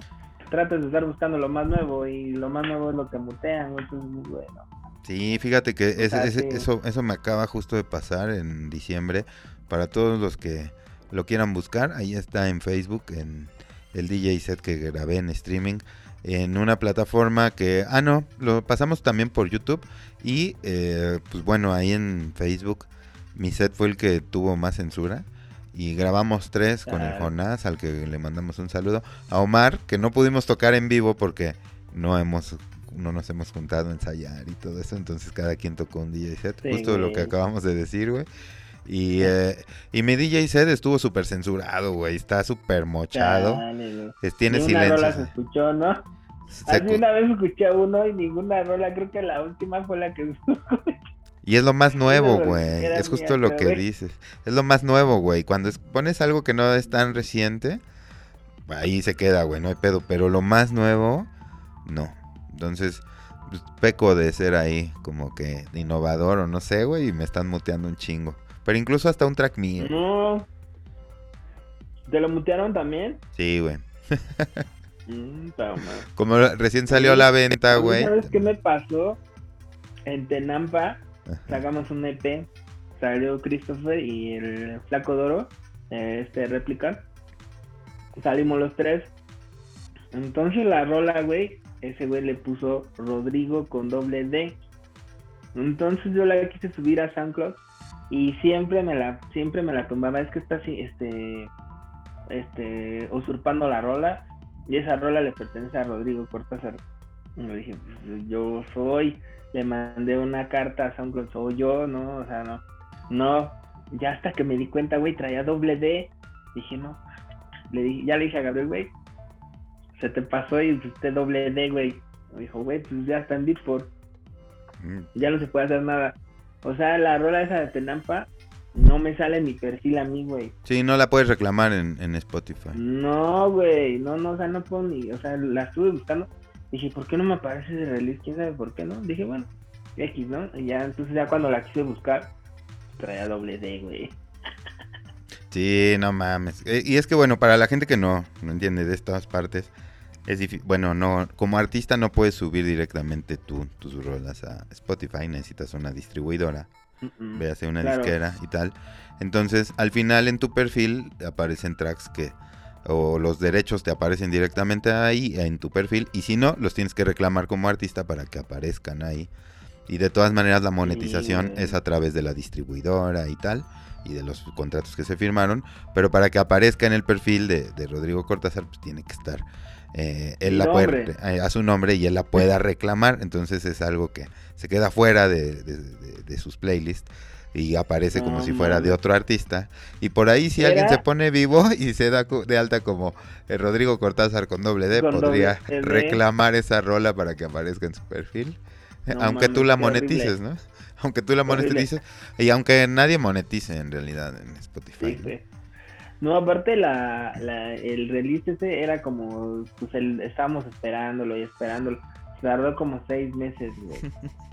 tratas de estar buscando lo más nuevo y lo más nuevo es lo que mutean, entonces, bueno. Sí, fíjate que es- sí. eso, eso me acaba justo de pasar en diciembre. Para todos los que lo quieran buscar, ahí está en Facebook, en el DJ set que grabé en streaming, en una plataforma que, ah, no, lo pasamos también por YouTube. Y eh, pues bueno, ahí en Facebook, mi set fue el que tuvo más censura. Y grabamos tres con el. Jonás, al que le mandamos un saludo. A Omar, que no pudimos tocar en vivo porque no hemos no nos hemos juntado a ensayar y todo eso, entonces cada quien tocó un DJ set, Sí, justo lo que acabamos de decir, güey. Y, eh, y mi DJ set estuvo súper censurado, güey, está súper mochado, es- tiene Ni una rola se escuchó, ¿no? Se Así cu- una vez escuché uno y ninguna rola, creo que la última fue la que (laughs) Y es lo más nuevo, güey. Es justo lo que dices. Es lo más nuevo, güey. Cuando es- pones algo que no es tan reciente, ahí se queda, güey, no hay pedo. Pero lo más nuevo, no. Entonces, pues, peco de ser ahí como que innovador o no sé, güey, y me están muteando un chingo. Pero incluso hasta un track mío. No. ¿Te lo mutearon también? Sí, güey. Mm. Como recién salió a la venta, güey. ¿Sabes qué me pasó? En Tenampa. Sacamos un EP. Salió Christopher y el Flaco Doro, eh, este réplica. salimos los tres. Entonces la rola, güey, ese güey le puso Rodrigo con doble D. Entonces yo la quise subir a SoundCloud y siempre me la siempre me la tumbaba, es que está así este este usurpando la rola y esa rola le pertenece a Rodrigo Cortázar. Y dije, pues, yo soy, le mandé una carta a SoundCloud, soy yo, no, o sea, no. No, ya hasta que me di cuenta, güey, traía doble D. Dije, no. Le dije, ya le dije a Gabriel, güey, se te pasó y usted doble D, güey. Me dijo, güey, pues ya está en Beatport. Mm. Ya no se puede hacer nada. O sea, la rola esa de Tenampa no me sale en mi perfil a mí, güey. Sí, no la puedes reclamar en, en Spotify. No, güey, no, no, o sea, no puedo ni, o sea, la estuve buscando. Dije, ¿por qué no me aparece de release? ¿Quién sabe por qué no? Dije, bueno, X, ¿no? Y ya, entonces ya cuando la quise buscar, traía doble D, güey. Sí, no mames. Eh, y es que bueno, para la gente que no, no entiende de estas partes, es difícil. Bueno, no, como artista no puedes subir directamente tú tus rolas a Spotify, necesitas una distribuidora, mm véase una disquera y tal. Entonces, al final en tu perfil aparecen tracks que o los derechos te aparecen directamente ahí en tu perfil y si no, los tienes que reclamar como artista para que aparezcan ahí. Y de todas maneras la monetización es a través de la distribuidora y tal y de los contratos que se firmaron, pero para que aparezca en el perfil de, de Rodrigo Cortázar pues tiene que estar eh, él la puede, eh, a su nombre y él la pueda reclamar. Entonces es algo que se queda fuera de, sus playlists y aparece como si fuera de otro artista. Y por ahí si alguien se pone vivo y se da de alta como eh, Rodrigo Cortázar con doble D, podría reclamar esa rola para que aparezca en su perfil. (laughs) aunque tú la monetices, ¿no? Aunque tú la monetices y aunque nadie monetice en realidad en Spotify. No, aparte la, la, el release ese era como, pues el, estábamos esperándolo y esperándolo. Tardó como seis meses, güey. (laughs)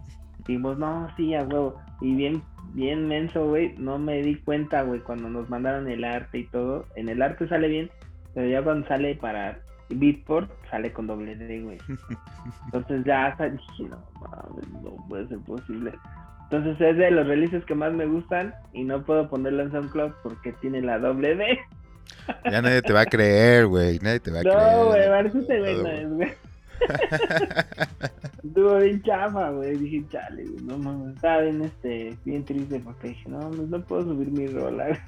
Dijimos, no, sí, a huevo. Y bien, bien menso, güey, no me di cuenta, güey, cuando nos mandaron el arte y todo. En el arte sale bien, pero ya cuando sale para Beatport, sale con doble D, güey. (laughs) Entonces ya dije, no mames, no puede ser posible. Entonces es de los releases que más me gustan y no puedo ponerlo en SoundCloud porque tiene la doble D. Ya nadie te va a creer, güey. Nadie te va a (laughs) creer. No, güey, parece que güey no es, güey. (laughs) Estuvo bien chama, güey. Dije, chale, güey, no mames. Estaba bien, este, bien triste porque dije, no, no puedo subir mi rola.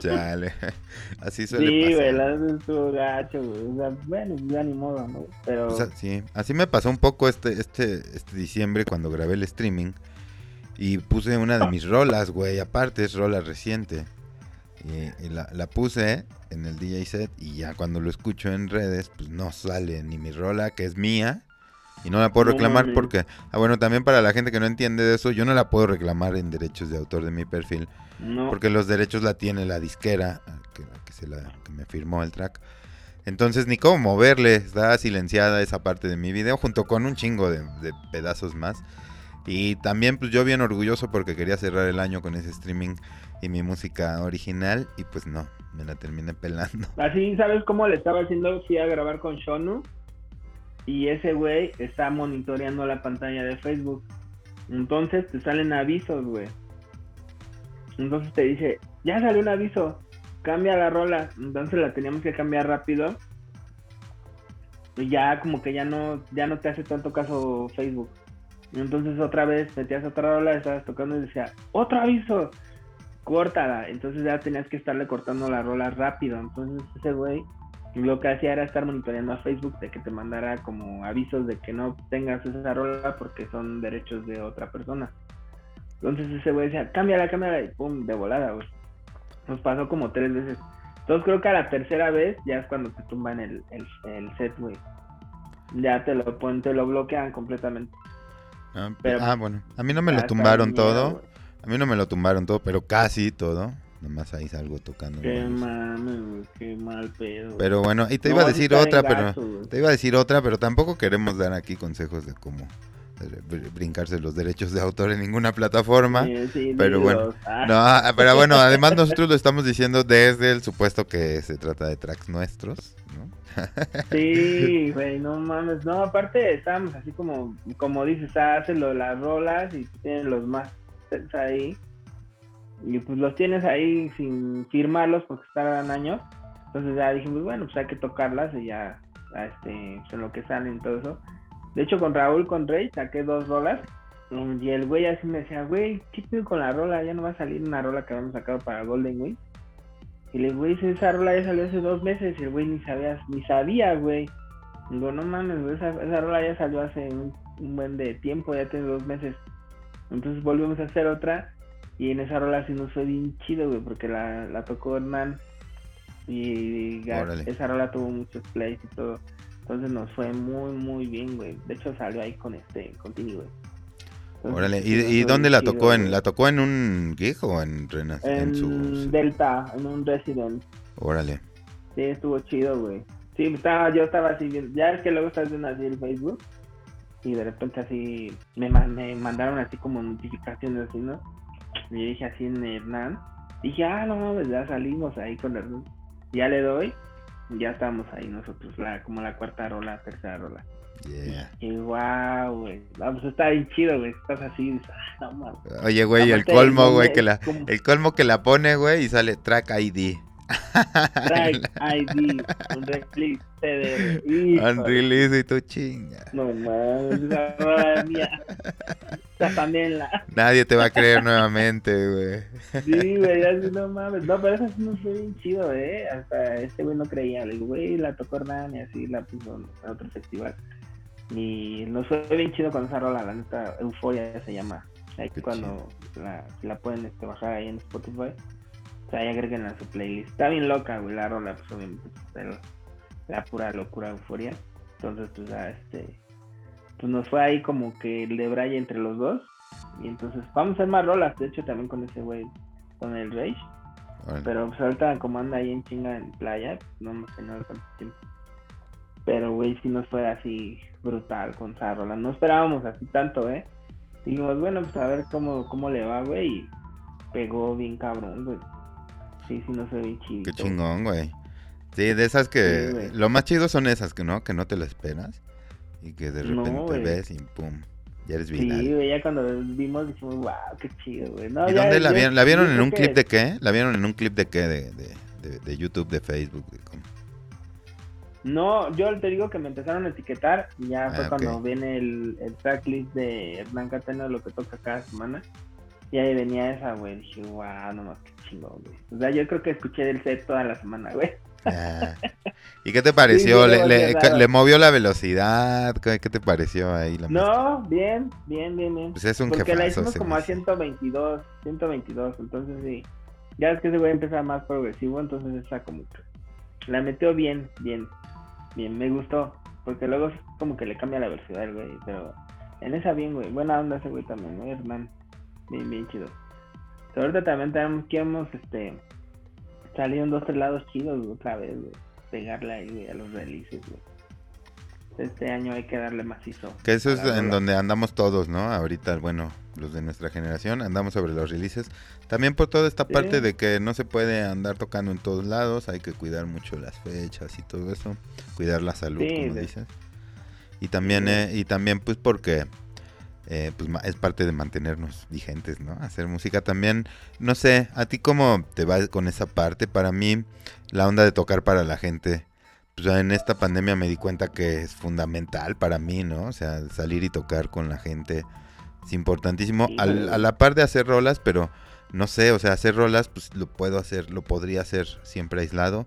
Chale, (laughs) así suele sí, pasar. Sí, güey, la estuvo gacho, güey. O sea, bueno, ya ni modo, ¿no? Pero... O sea, sí, así me pasó un poco este, este, este diciembre cuando grabé el streaming. Y puse una de mis rolas, güey. Aparte, es rola reciente. Y, la, puse en el DJ set. Y ya cuando lo escucho en redes, pues no sale ni mi rola, que es mía. Y no la puedo reclamar porque. Ah, bueno, también para la gente que no entiende de eso, yo no la puedo reclamar en derechos de autor de mi perfil. Porque los derechos la tiene la disquera, que, que, se la, que me firmó el track. Entonces, ni cómo moverle. Está silenciada esa parte de mi video, junto con un chingo de, de pedazos más. Y también pues yo bien orgulloso porque quería cerrar el año con ese streaming y mi música original y pues no, me la terminé pelando. (laughs) Así, ¿sabes cómo le estaba haciendo? Fui a grabar con Shonu y ese güey está monitoreando la pantalla de Facebook. Entonces te salen avisos, güey. Entonces te dice, ya salió un aviso, cambia la rola. Entonces la teníamos que cambiar rápido. Y ya como que ya no, ya no te hace tanto caso Facebook. Entonces otra vez metías otra rola, estabas tocando y decía, otro aviso, córtala. Entonces ya tenías que estarle cortando la rola rápido. Entonces ese güey lo que hacía era estar monitoreando a Facebook de que te mandara como avisos de que no tengas esa rola porque son derechos de otra persona. Entonces ese güey decía, cámbiala, cámbiala, y pum, de volada, güey. Nos pasó como tres veces. Entonces creo que a la tercera vez ya es cuando te tumban el, el, el set, güey. Ya te lo, te lo bloquean completamente. Ah, ah, bueno. A mí no me lo tumbaron todo. A mí no me lo tumbaron todo, pero casi todo. Nomás ahí salgo tocando. Qué mames, qué mal pedo. Pero bueno, y te iba a decir otra, pero te iba a decir otra, pero tampoco queremos dar aquí consejos de cómo brincarse los derechos de autor en ninguna plataforma. pero bueno, ah. no, pero bueno, (laughs) además nosotros lo estamos diciendo desde el supuesto que se trata de tracks nuestros, ¿no? Sí, güey, no mames. No, aparte estamos así como, como dices, hacen lo, las rolas y tienen los más ahí. Y pues los tienes ahí sin firmarlos porque estarán años. Entonces ya dijimos, bueno, pues hay que tocarlas y ya, este, son lo que salen todo eso. De hecho, con Raúl, con Rey, saqué dos rolas. Y el güey así me decía, güey, ¿qué pido con la rola? Ya no va a salir una rola que habíamos sacado para Golden Week. Y le güey, esa rola ya salió hace dos meses y el güey ni sabía, ni sabía, güey. Digo, no mames, esa, rola ya salió hace un, buen de tiempo, ya tiene dos meses. Entonces volvimos a hacer otra y en esa rola sí nos fue bien chido, güey, porque la, la tocó Hernán y, esa rola tuvo muchos plays y todo. Entonces nos fue muy, muy bien, güey. De hecho salió ahí con este, con Tini, güey. Órale, ¿y, dónde la tocó? en ¿La tocó en un gig o en, en, Delta, en un Resident. Órale. Sí, estuvo chido, güey. Sí, estaba, yo estaba así viendo, ya es que luego estás viendo así el Facebook y de repente así me, me mandaron así como notificaciones así, ¿no? Y dije así en Hernán, dije, ah, no pues ya salimos ahí con Hernán. Ya le doy, ya estamos ahí nosotros, la, como la cuarta rola, tercera rola. Yeah. Y wow, güey. Vamos, pues está bien chido, güey. Estás así, ah, no Oye, güey, el colmo, güey, que la, el colmo que la pone, güey, y sale track ID. ID, un release CD. Un release y tu chinga. No mames, esa mía. también la. Nadie te va a creer nuevamente, güey. Sí, güey, así no mames. No, pero eso sí no fue bien chido, eh. Hasta este güey no creía. Le digo, güey, la tocó Hernán y así la puso en otro festival. Y nos fue bien chido con esa rola, la neta, Euforia se llama. Ahí cuando la, la, pueden este, bajar ahí en Spotify, o sea, ahí agreguen a su playlist. Está bien loca, güey, la rola, pues obviamente, pues, la, pura locura Euforia. Entonces, pues ya, este, pues nos fue ahí como que el de Braille entre los dos. Y entonces, vamos a hacer más rolas, de hecho, también con ese güey, con el Rage. Pero pues ahorita como anda ahí en chinga en playa, no hemos tenido tanto tiempo. Pero, güey, sí nos fue así brutal con esa No esperábamos así tanto, ¿eh? Dijimos, bueno, pues a ver cómo, cómo le va, güey. Y pegó bien cabrón, güey. Sí, sí, no se ve chido. Qué chingón, güey. Sí, de esas que... lo más chido son esas que no, que no te lo esperas. Y que de repente te ves y pum. Ya eres viral. Sí, güey, ya cuando vimos dijimos, wow, qué chido, güey. ¿Y dónde la vieron? ¿La vieron en un clip de qué? ¿La vieron en un clip de qué? De, de, de, YouTube, de Facebook, de cómo? No, yo te digo que me empezaron a etiquetar y ya fue ah, cuando viene el, el tracklist de Hernán Catena, lo que toca cada semana. Y ahí venía esa, güey. Dije, wow, nomás qué chingón, güey. O sea, yo creo que escuché el set toda la semana, güey. Ah. ¿Y qué te pareció? ¿Le, le, movió la velocidad? ¿Qué, te pareció ahí? La no, bien, bien, bien, bien. Pues es un Porque la hicimos como a 122, 122, entonces sí. Ya es que ese güey empezar más progresivo, entonces esa como que la metió bien, bien bien, me gustó. Porque luego como que le cambia la velocidad, güey. Pero en esa bien, güey. Buena onda ese güey también, ¿no? Hernán. Bien, bien chido. Pero ahorita también tenemos que hemos, este, salido en dos tres lados chidos, otra vez, güey. Pegarle ahí, güey, a los releases, güey. Este año hay que darle macizo. Que eso es en donde andamos todos, ¿no? Ahorita, bueno, los de nuestra generación, andamos sobre los releases. También por toda esta parte de que no se puede andar tocando en todos lados, hay que cuidar mucho las fechas y todo eso, cuidar la salud, como dices. Y también, eh, y también pues porque eh, pues es parte de mantenernos vigentes, ¿no? Hacer música también, no sé, a ti cómo te va con esa parte, para mí la onda de tocar para la gente pues en esta pandemia me di cuenta que es fundamental para mí, ¿no? O sea, salir y tocar con la gente es importantísimo. a la par de hacer rolas, pero no sé, o sea, hacer rolas, pues lo puedo hacer, lo podría hacer siempre aislado.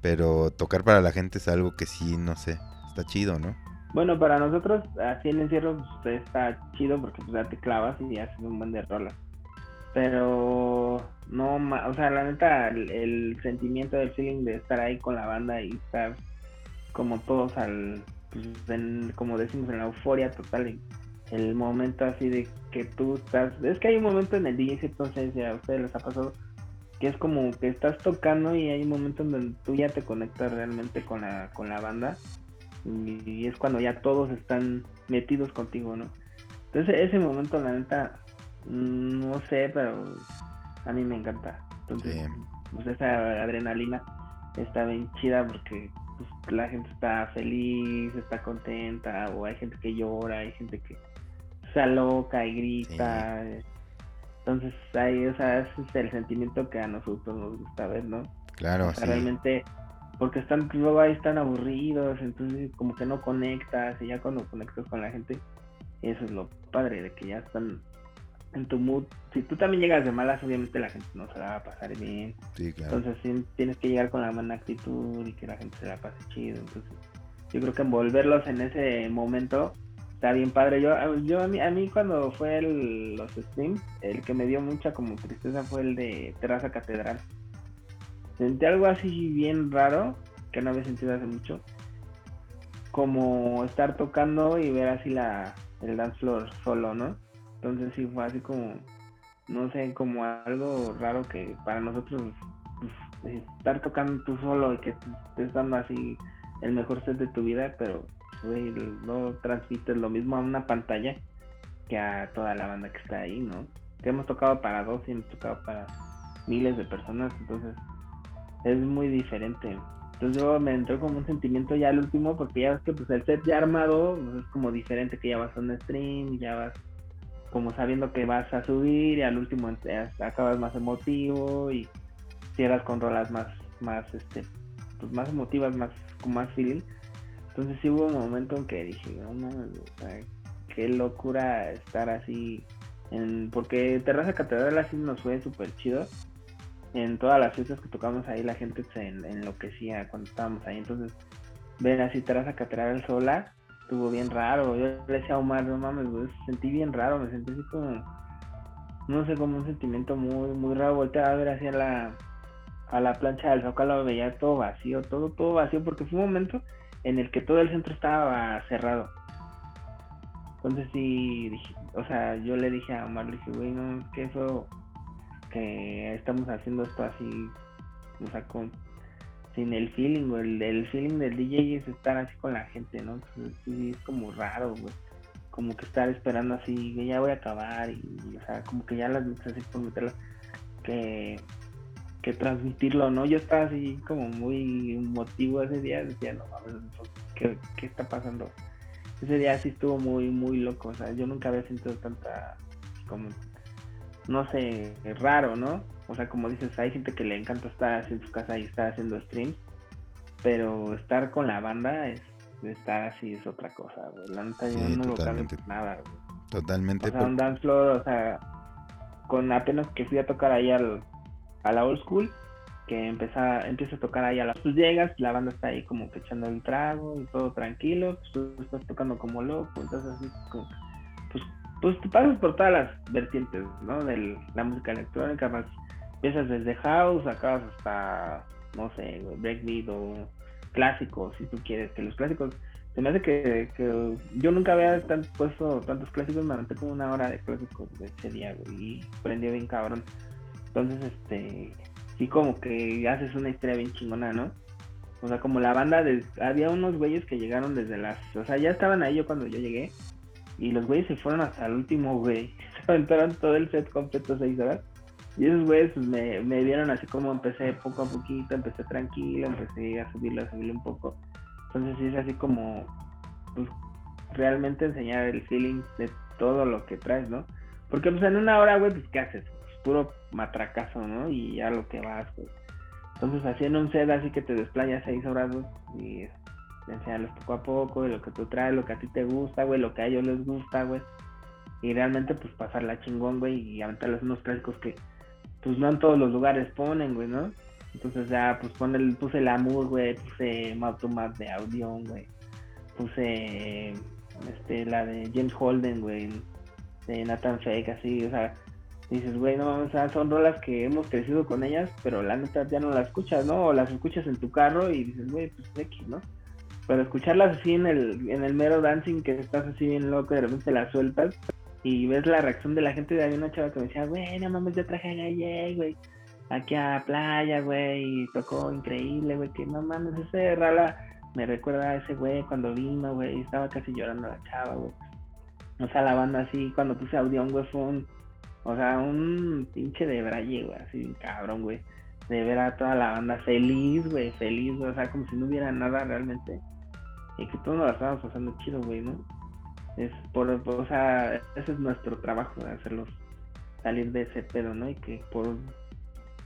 Pero tocar para la gente es algo que sí, no sé, está chido, ¿no? Bueno, para nosotros, así en encierro, pues, está chido porque pues ya te clavas y haces un buen de rolas. Pero no, o sea, la neta, el, sentimiento del feeling de estar ahí con la banda y estar como todos al, pues, como decimos, en la euforia total, el momento así de que tú estás, es que hay un momento en el DJ entonces a ustedes les ha pasado que es como que estás tocando y hay un momento en donde tú ya te conectas realmente con la, con la banda y, es cuando ya todos están metidos contigo, ¿no? Entonces ese momento la neta, mm, no sé, pero a mí me encanta. Entonces, pues esa adrenalina está bien chida porque pues, la gente está feliz, está contenta, o hay gente que llora, hay gente que está loca y grita. Entonces, ahí, o sea, ese es el sentimiento que a nosotros nos gusta ver, ¿no? Claro, Realmente porque están luego ahí están aburridos, entonces como que no conectas y ya cuando conectas con la gente, eso es lo padre de que ya están en tu mood. Si tú también llegas de malas, obviamente la gente no se la va a pasar bien. Sí, claro. Entonces sí, tienes que llegar con la buena actitud y que la gente se la pase chido. Entonces yo creo que envolverlos en ese momento está bien padre. Yo, yo a, mí, a mí cuando fue el, los streams, el que me dio mucha como tristeza fue el de Terraza Catedral. Sentí algo así bien raro, que no había sentido hace mucho. Como estar tocando y ver así la, el dance floor solo, ¿no? Entonces sí fue así como, no sé, como algo raro que para nosotros pues, estar tocando tú solo y que estés dando así el mejor set de tu vida, pero no transmites lo mismo a una pantalla que a toda la banda que está ahí, ¿no? Que hemos tocado para dos y hemos tocado para miles de personas, entonces es muy diferente. Entonces yo me entró como un sentimiento ya al último, porque ya ves que pues el set ya armado pues, es como diferente que ya vas a un stream, ya vas como sabiendo que vas a subir y al último acabas más emotivo y cierras con rolas más, más este, pues más emotivas, más, con más feeling. Entonces sí hubo un momento en que dije, no qué locura estar así, en, porque Terraza Catedral así nos fue súper chido. En todas las fiestas que tocamos ahí la gente se enloquecía cuando estábamos ahí. Entonces ver así Terraza Catedral sola estuvo bien raro. Yo le decía a Omar, no mames, sentí bien raro, me sentí así como, no sé, como un sentimiento muy, muy raro. Volteé a ver hacia la, a la plancha del Zócalo, veía todo vacío, todo, todo vacío, porque fue un momento en el que todo el centro estaba cerrado. Entonces sí, dije, o sea, yo le dije a Omar, le dije, güey, no, que eso, que estamos haciendo esto así, o sea, con, sin el feeling, el, el feeling del DJ es estar así con la gente, ¿no? Entonces, sí, es como raro, güey. Como que estar esperando así, que ya voy a acabar, y, o sea, como que ya las metes así por meterlo, que que transmitirlo, ¿no? Yo estaba así como muy emotivo ese día, decía, no mames, ¿qué, ¿qué, está pasando? Ese día sí estuvo muy, muy loco, o sea, yo nunca había sentido tanta, como, no sé, raro, ¿no? O sea, como dices, hay gente que le encanta estar en su casa y estar haciendo streams, pero estar con la banda es, estar así es otra cosa, güey. La neta yo no lo cambio nada, güey. Totalmente. O sea, un dance floor, o sea, con apenas que fui a tocar ahí al a la old school, que empieza, empieza a tocar ahí a las pues llegas, la banda está ahí como que echando el trago y todo tranquilo, pues tú estás tocando como loco, entonces así como, pues, te pasas por todas las vertientes, ¿no? De la música electrónica, más empiezas desde house, acabas hasta, no sé, breakbeat o clásicos, si tú quieres, que los clásicos, se me hace que, que yo nunca había tan, puesto tantos clásicos, me aventé como una hora de clásicos de ese día, y prendió bien cabrón. Entonces, este, sí como que haces una historia bien chingona, ¿no? O sea, como la banda, de, había unos güeyes que llegaron desde las, o sea, ya estaban ahí yo cuando yo llegué, y los güeyes se fueron hasta el último, güey. (laughs) Se aventaron todo el set completo seis horas. Y esos güeyes pues, me, me vieron así como empecé poco a poquito, empecé tranquilo, empecé a subirlo, a subirlo un poco. Entonces sí es así como, pues, realmente enseñar el feeling de todo lo que traes, ¿no? Porque pues en una hora, güey, pues ¿qué haces? puro matracazo, ¿no? Y ya lo que vas, pues. Entonces haciendo un set así que te desplayas seis horas, y enseñarles poco a poco de lo que tú traes, lo que a ti te gusta, güey, lo que a ellos les gusta, güey. Y realmente pues pasarla chingón, güey, y aventarles unos clásicos que pues no en todos los lugares ponen, güey, ¿no? Entonces ya pues pone puse el Amur, güey, puse Map de Audion, güey. Puse este la de James Holden, güey, de Nathan Fake, así, o sea, dices, güey, no, o sea, son rolas que hemos crecido con ellas, pero la neta ya no las escuchas, ¿no? O las escuchas en tu carro y dices, güey, pues X, ¿no? Pero escucharlas así en el, en el mero dancing, que estás así bien loco y de repente las sueltas y ves la reacción de la gente, de había una chava que me decía, güey, no mames, yo traje a Galle, güey, aquí a playa, güey, y tocó increíble, güey, que no mames, ese rala me recuerda a ese güey cuando vino, güey, estaba casi llorando la chava, güey. O sea, la banda así, cuando puse audio, güey, fue un o sea, un pinche de braille, güey, así cabrón, güey. De ver a toda la banda feliz, güey, feliz, güey. O sea, como si no hubiera nada realmente. Y que todos nos la estábamos pasando chido, güey, ¿no? Es por, o sea, ese es nuestro trabajo, de hacerlos salir de ese pedo, ¿no? Y que por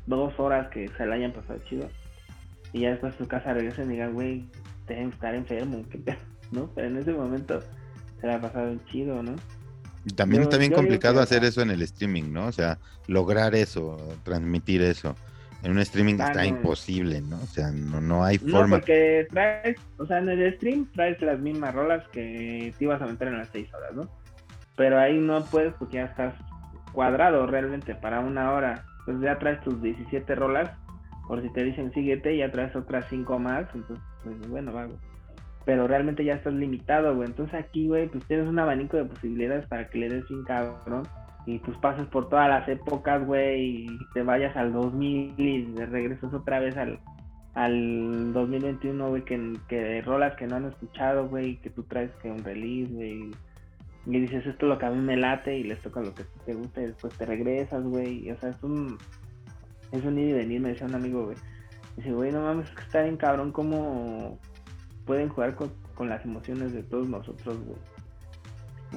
dos horas que se la hayan pasado chido, y ya después a su casa regresen y digan, güey, deben estar enfermo, (laughs) ¿no? Pero en ese momento se la ha pasado chido, ¿no? También está bien complicado hacer eso en el streaming, ¿no? O sea, lograr eso, transmitir eso. En un streaming ah, está imposible, ¿no? O sea, no, no hay forma. No, porque traes, o sea, en el stream traes las mismas rolas que te ibas a meter en las seis horas, ¿no? Pero ahí no puedes porque ya estás cuadrado realmente para una hora. Entonces ya traes tus 17 rolas, por si te dicen síguete, ya traes otras 5 más, entonces, pues bueno, vago pero realmente ya estás limitado, güey. Entonces aquí, güey, pues tienes un abanico de posibilidades para que le des sin cabrón. Y pues pases por todas las épocas, güey, y te vayas al 2000 y regresas otra vez al, al 2021, güey, que, que rolas que no han escuchado, güey, que tú traes que un release, güey. Y dices, esto es lo que a mí me late y les toca lo que te gusta y después te regresas, güey. O sea, es un, es un ir y venir, me decía un amigo, güey. Dice, güey, no mames, es que está bien cabrón como pueden jugar con, las emociones de todos nosotros, güey.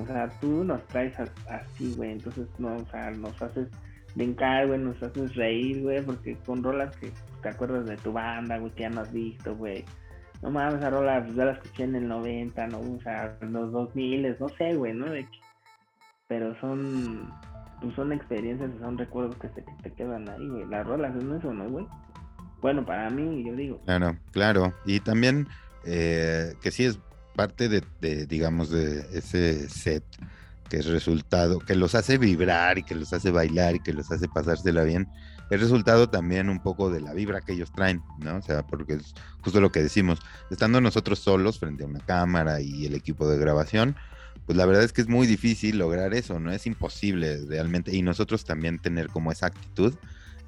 O sea, tú nos traes así, güey. Entonces, no, o sea, nos haces brincar, güey, nos haces reír, güey, porque con rolas que te acuerdas de tu banda, güey, que ya no has visto, güey. No mames, esa rola, pues, ya la escuché en el 90, ¿no? O sea, en los 2000, no sé, güey, ¿no? De pero son, pues son experiencias, son recuerdos que te, que quedan ahí, güey. Las rolas es eso, ¿no, güey? Bueno, para mí, yo digo. Claro, claro. Y también eh, que sí es parte de, digamos, de ese set que es resultado, que los hace vibrar y que los hace bailar y que los hace pasársela bien, es resultado también un poco de la vibra que ellos traen, ¿no? O sea, porque es justo lo que decimos, estando nosotros solos frente a una cámara y el equipo de grabación, pues la verdad es que es muy difícil lograr eso, ¿no? Es imposible realmente, y nosotros también tener como esa actitud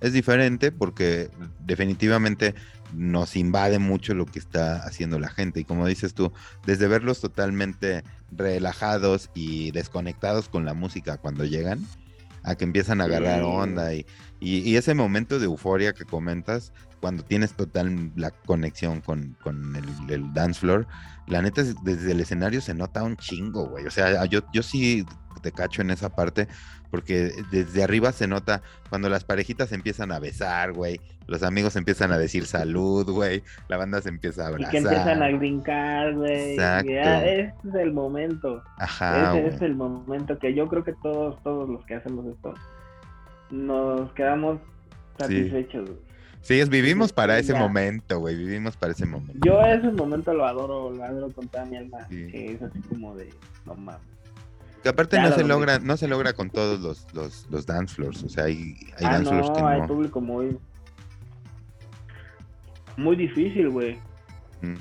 es diferente porque definitivamente nos invade mucho lo que está haciendo la gente. Y como dices tú, desde verlos totalmente relajados y desconectados con la música cuando llegan, a que empiezan a agarrar onda y, y, ese momento de euforia que comentas, cuando tienes total la conexión con, el, el, dance floor, la neta desde el escenario se nota un chingo, güey. O sea, yo, yo sí te cacho en esa parte, porque desde arriba se nota cuando las parejitas empiezan a besar, güey, los amigos empiezan a decir salud, güey, la banda se empieza a abrazar. Y que empiezan a brincar, güey. Exacto. ese es el momento. Ajá. Ese es el momento que yo creo que todos, todos los que hacemos esto, nos quedamos satisfechos, Sí, es, vivimos para ese momento, güey, vivimos para ese momento. Yo ese momento lo adoro, lo adoro con toda mi alma, que es así como de, no mames que aparte no se logra, no se logra con todos los, los, los dance floors. O sea, hay, hay ah, dance floors que no. Hay público muy. Muy difícil, güey. Mm.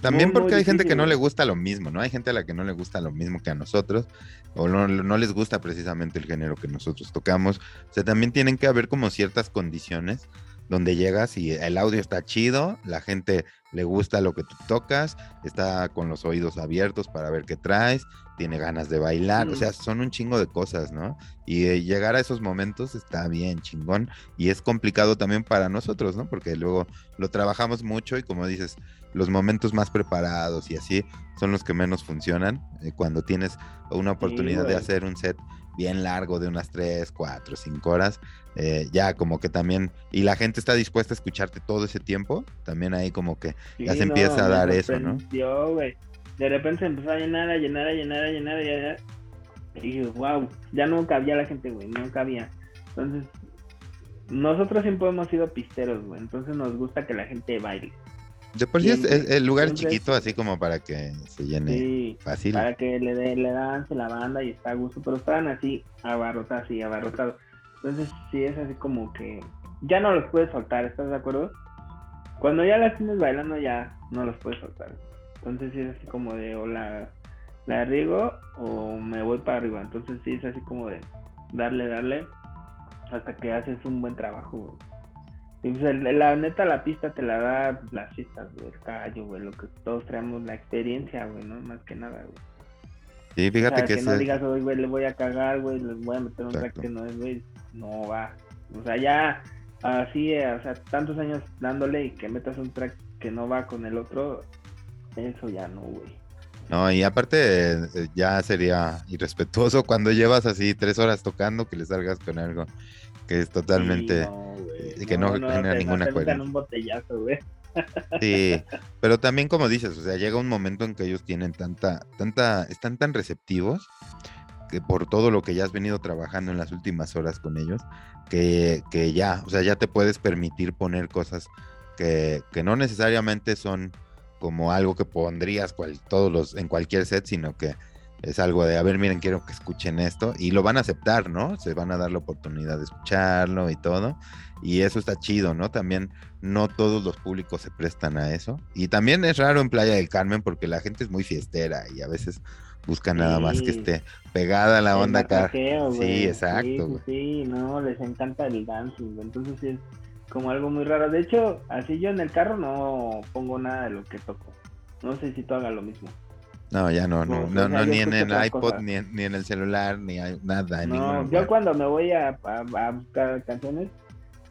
También porque hay gente que no le gusta lo mismo, ¿no? Hay gente a la que no le gusta lo mismo que a nosotros, o no, no les gusta precisamente el género que nosotros tocamos. O sea, también tienen que haber como ciertas condiciones donde llegas y el audio está chido, la gente le gusta lo que tú tocas, está con los oídos abiertos para ver qué traes, tiene ganas de bailar, o sea, son un chingo de cosas, ¿no? Y eh, llegar a esos momentos está bien chingón y es complicado también para nosotros, ¿no? Porque luego lo trabajamos mucho y como dices, los momentos más preparados y así son los que menos funcionan eh, cuando tienes una oportunidad de hacer un set bien largo de unas 3, 4, 5 horas, eh, ya como que también, y la gente está dispuesta a escucharte todo ese tiempo, también ahí como que ya se empieza a dar eso, ¿no? De repente se empezó a llenar, a llenar, a llenar, a llenar, y dije, wow, ya no cabía la gente, güey, no cabía. Entonces, nosotros siempre hemos sido pisteros, güey, entonces nos gusta que la gente baile. De por sí es, el lugar chiquito, así como para que se llene fácil. Para que le, dé le dance la banda y está a gusto, pero estaban así abarrotados, y abarrotados. Entonces, sí es así como que ya no los puedes soltar, ¿estás de acuerdo? Cuando ya las tienes bailando, ya no los puedes soltar. Entonces, sí es así como de o la, la riego o me voy para arriba. Entonces, sí es así como de darle, darle hasta que haces un buen trabajo, pues, la neta, la pista te la da las pistas, güey, el callo, güey, lo que todos traemos, la experiencia, güey, ¿no? Más que nada, güey. Sí, fíjate que, que no digas, hoy, güey, le voy a cagar, güey, les voy a meter un track que no es, güey, no va. O sea, ya así, o sea, tantos años dándole y que metas un track que no va con el otro, eso ya no, güey. No, y aparte eh, ya sería irrespetuoso (laughs) cuando llevas así tres horas tocando que le salgas con algo que es totalmente y que no, genera ninguna coherencia. un botellazo, güey. (laughs) Sí, pero también como dices, o sea, llega un momento en que ellos tienen tanta, tanta, están tan receptivos que por todo lo que ya has venido trabajando en las últimas horas con ellos, que, que ya, o sea, ya te puedes permitir poner cosas que, que no necesariamente son como algo que pondrías cual, todos los, en cualquier set, sino que es algo de, a ver, miren, quiero que escuchen esto y lo van a aceptar, ¿no? Se van a dar la oportunidad de escucharlo y todo. Y eso está chido, ¿no? También no todos los públicos se prestan a eso. Y también es raro en Playa del Carmen porque la gente es muy fiestera y a veces busca nada más que esté pegada a la onda acá. Sí, exacto. Sí, no, les encanta el dancing, entonces es como algo muy raro. De hecho, así yo en el carro no pongo nada de lo que toco. No sé si tú hagas lo mismo. No, ya no, no, no, no ni en el iPod, ni en, ni en, el celular, ni hay nada. no, yo cuando me voy a, a, buscar canciones,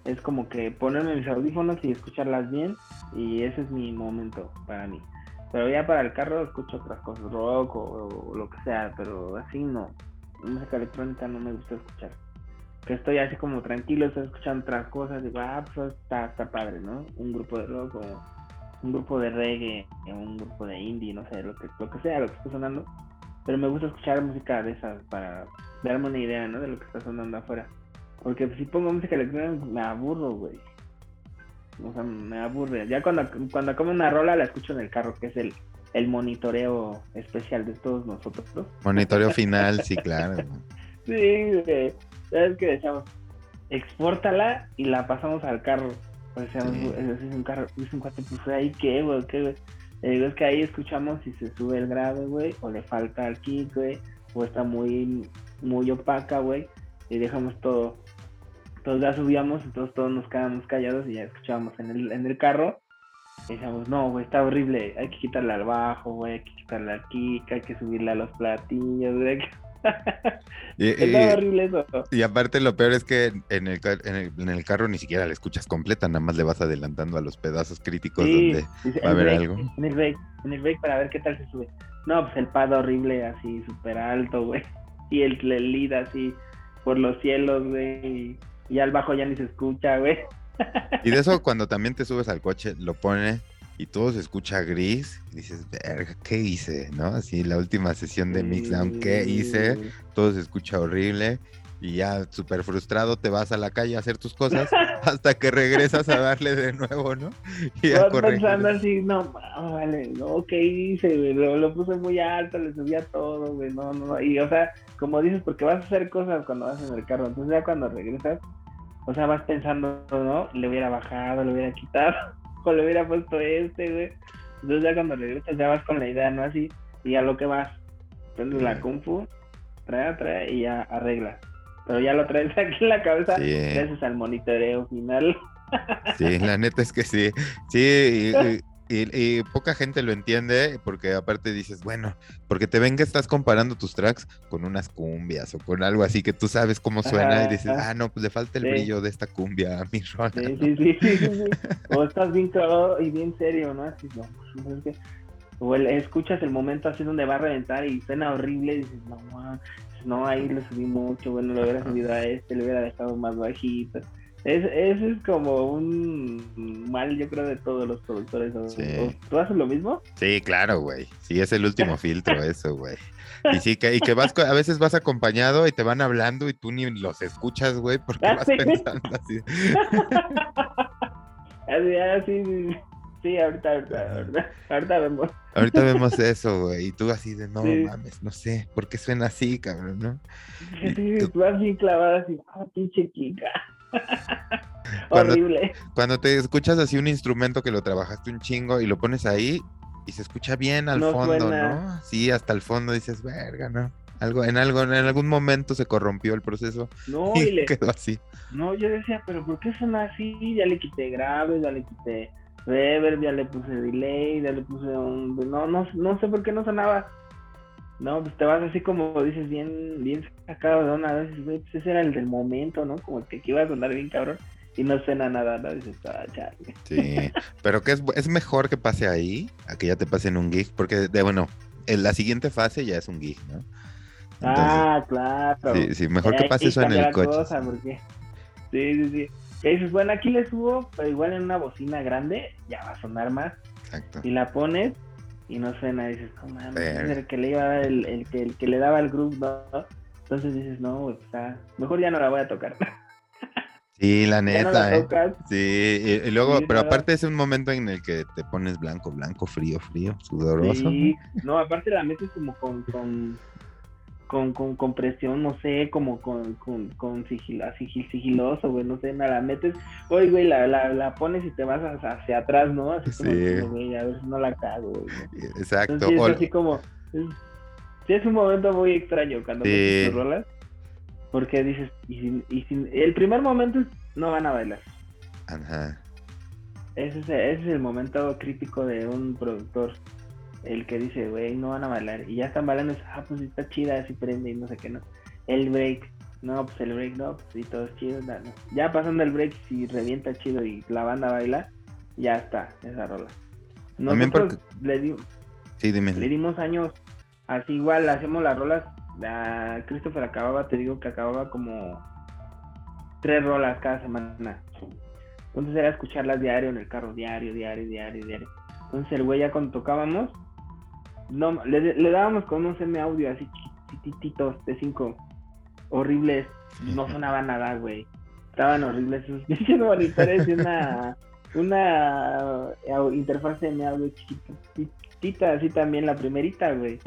es como que ponerme mis audífonos y escucharlas bien, y ese es mi momento para mí. Pero ya para el carro escucho otras cosas, rock o, lo que sea, pero así no. Música electrónica no me gusta escuchar. Que estoy así como tranquilo, estoy escuchando otras cosas, digo, ah, pues está, está padre, ¿no? Un grupo de rock o un grupo de reggae, un grupo de indie, no sé, lo que, lo que sea, lo que está sonando. Pero me gusta escuchar música de esas para darme una idea, ¿no? De lo que está sonando afuera. Porque si pongo música electrónica me aburro, güey. O sea, me aburre. Ya cuando, cuando acabo una rola la escucho en el carro, que es el, el monitoreo especial de todos nosotros. Monitoreo final, sí, claro. (laughs) sí, güey. ¿Sabes qué decíamos? Expórtala y la pasamos al carro. O sea, es un carro, es un cuate, pues ahí qué, güey, qué, güey. Le digo, es que ahí escuchamos si se sube el grave, güey, o le falta el kick, güey, o está muy, muy opaca, güey, y dejamos todo. Entonces ya subíamos, entonces todos nos quedamos callados y ya escuchábamos en el, en el carro. Y decíamos, no, güey, está horrible, hay que quitarle al bajo, güey, hay que quitarle al kick, hay que subirle a los platillos, güey. Y, aparte lo peor es que en el, en el, carro ni siquiera la escuchas completa, nada más le vas adelantando a los pedazos críticos donde va a haber algo. En el, break, en el break para ver qué tal se sube. No, pues el pad horrible así, súper alto, güey. (laughs) Y el, el lead así por los cielos, güey. Y, al bajo ya ni se escucha, güey. (laughs) Y de eso cuando también te subes al coche, lo pone y todo se escucha gris, y dices, verga, ¿qué hice? ¿No? Así la última sesión de Mixdown, ¿qué hice? Todo se escucha horrible y ya súper frustrado te vas a la calle a hacer tus cosas (laughs) hasta que regresas a darle de nuevo, ¿no? (laughs) Y ya pensando así, no, vale, no, ¿qué hice, Lo, puse muy alto, le subía todo, güey, no, no, y o sea, como dices, porque vas a hacer cosas cuando vas en el carro, entonces ya cuando regresas, o sea, vas pensando, ¿no? Le hubiera bajado, le hubiera quitado o le hubiera puesto este, güey. Entonces ya cuando regresas ya vas con la idea, ¿no? Así, y a lo que vas. Prendes la kung fu, trae, trae y ya arregla. Pero ya lo traes (laughs) aquí en la cabeza gracias al monitoreo final. Sí, la neta es que sí. Sí, y, y, poca gente lo entiende porque aparte dices, bueno, porque te ven que estás comparando tus tracks con unas cumbias o con algo así que tú sabes cómo suena y dices, ah, no, pues le falta el brillo de esta cumbia a mi (laughs) rola. Sí, sí, sí, sí, O estás bien clavado y bien serio, ¿no? Así, no, pues, es que, o escuchas el momento así donde va a reventar y suena horrible y dices, no, no, ahí le subí mucho, bueno, le hubiera subido a este, le hubiera dejado más bajito. Es, ese es como un mal, yo creo, de todos los productores. ¿Tú haces lo mismo? Sí, claro, güey. Sí, es el último (laughs) filtro eso, güey. Y sí, que, y que vas, a veces vas acompañado y te van hablando y tú ni los escuchas, güey, porque ah, vas pensando así. (laughs) así, así, sí, ahorita, ahorita, ahorita, vemos. Ahorita vemos eso, güey, y tú así de, no mames, no sé, ¿por qué suena así, cabrón, no? Sí, tú vas bien clavada así, ah, pinche (laughs) Horrible. Cuando te escuchas así un instrumento que lo trabajaste un chingo y lo pones ahí y se escucha bien al fondo, ¿no? Sí, hasta el fondo dices, verga, ¿no? Algo, en algo, en algún momento se corrompió el proceso no, (laughs) y, quedó así. No, yo decía, pero ¿por qué suena así? Ya le quité grave, ya le quité reverb, ya le puse delay, ya le puse un... No, no, no sé por qué no sonaba no, pues te vas así como dices, bien, bien sacado de una vez, pues ese era el del momento, ¿no? Como que iba a sonar bien cabrón y no suena nada, ¿no? Dices, ah, Sí, pero que es, es mejor que pase ahí a que ya te pase en un gig, porque de bueno, en la siguiente fase ya es un gig, ¿no? ah, claro. Sí, sí, mejor que pase eso en el coche. sí, sí, sí. Y dices, bueno, aquí le subo, pero igual en una bocina grande ya va a sonar más. Exacto. Y la pones y no suena, dices, no mames, es el que le iba a dar el, el que, el que le daba el groove, ¿no? Entonces dices, no, güey, pues, ah, mejor ya no la voy a tocar. (laughs) Sí, la no neta, la ¿eh? Sí, y, y luego, Sí, pero ¿verdad? aparte es un momento en el que te pones blanco, blanco, frío, frío, sudoroso. Sí, no, aparte la metes como con, con, con, con, con presión, no sé, como con, con, con sigil, sigil- sigiloso, güey, no sé, nada, la metes, oye, güey, la, la, la pones y te vas hacia, atrás, ¿no? Así como, Sí. güey, a ver si no la cago, güey. Exacto. Entonces, es así como, es, sí, es un momento muy extraño cuando Sí. metes tus rolas, porque dices, y sin, y sin, el primer momento es, no van a bailar. Ajá. Ese es, ese es el momento crítico de un productor. El que dice, güey, no van a bailar. Y ya están bailando, ah, pues está chida, así prende y no sé qué, no. El break, no, pues el break, no, pues sí, todo es chido. no, no. Ya pasando el break, si revienta chido y la banda baila, ya está, esa rola. También Nosotros le, di- Sí, dime. le dimos años, así igual, hacemos las rolas. A Christopher acababa, te digo que acababa como tres rolas cada semana. Entonces era escucharlas diario en el carro, diario, diario, diario, diario. Entonces el güey ya cuando tocábamos, no, le, le dábamos con unos M audio así chiquititos de cinco, horribles, no sonaban nada, güey. Estaban horribles esos pinches monitores y una, una eh, interfaz de M audio chiquitita, así también la primerita, güey.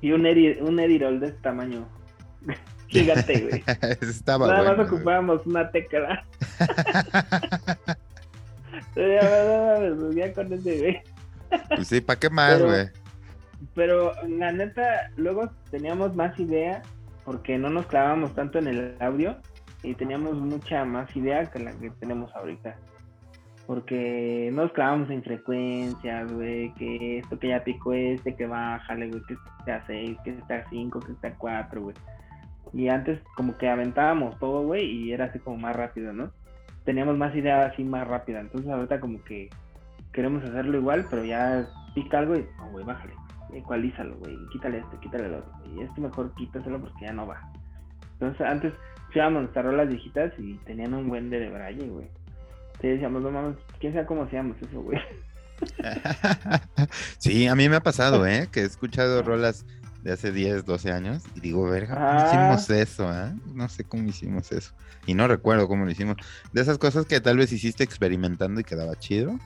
Y un, edi, un Edirol de este tamaño. Gigante, güey. Estaba Nada bueno. más ocupábamos una tecla. ya, ya con ese, güey. Pues sí, ¿para qué más, Pero- güey? Pero la neta, luego teníamos más idea porque no nos clavamos tanto en el audio y teníamos mucha más idea que la que tenemos ahorita. Porque nos clavamos en frecuencias, güey, que esto que ya picó este, que bájale, güey, que esté a 6, que esté a 5, que esté a 4, güey. Y antes como que aventábamos todo, güey, y era así como más rápido, ¿no? Teníamos más idea así más rápida. Entonces ahorita como que queremos hacerlo igual, pero ya pica algo y, no, güey, bájale ecualízalo, güey, quítale este, quítale el otro, y este mejor quítaselo porque ya no va. Entonces, antes llevábamos nuestras rolas viejitas y tenían un buen de braille, güey. Te decíamos, no mames, quién sabe cómo hacíamos eso, güey. (laughs) sí, a mí me ha pasado, ¿eh? Que he escuchado rolas de hace 10, 12 años y digo, verga, ¿cómo Ah. hicimos eso, eh? No sé cómo hicimos eso. Y no recuerdo cómo lo hicimos. De esas cosas que tal vez hiciste experimentando y quedaba chido.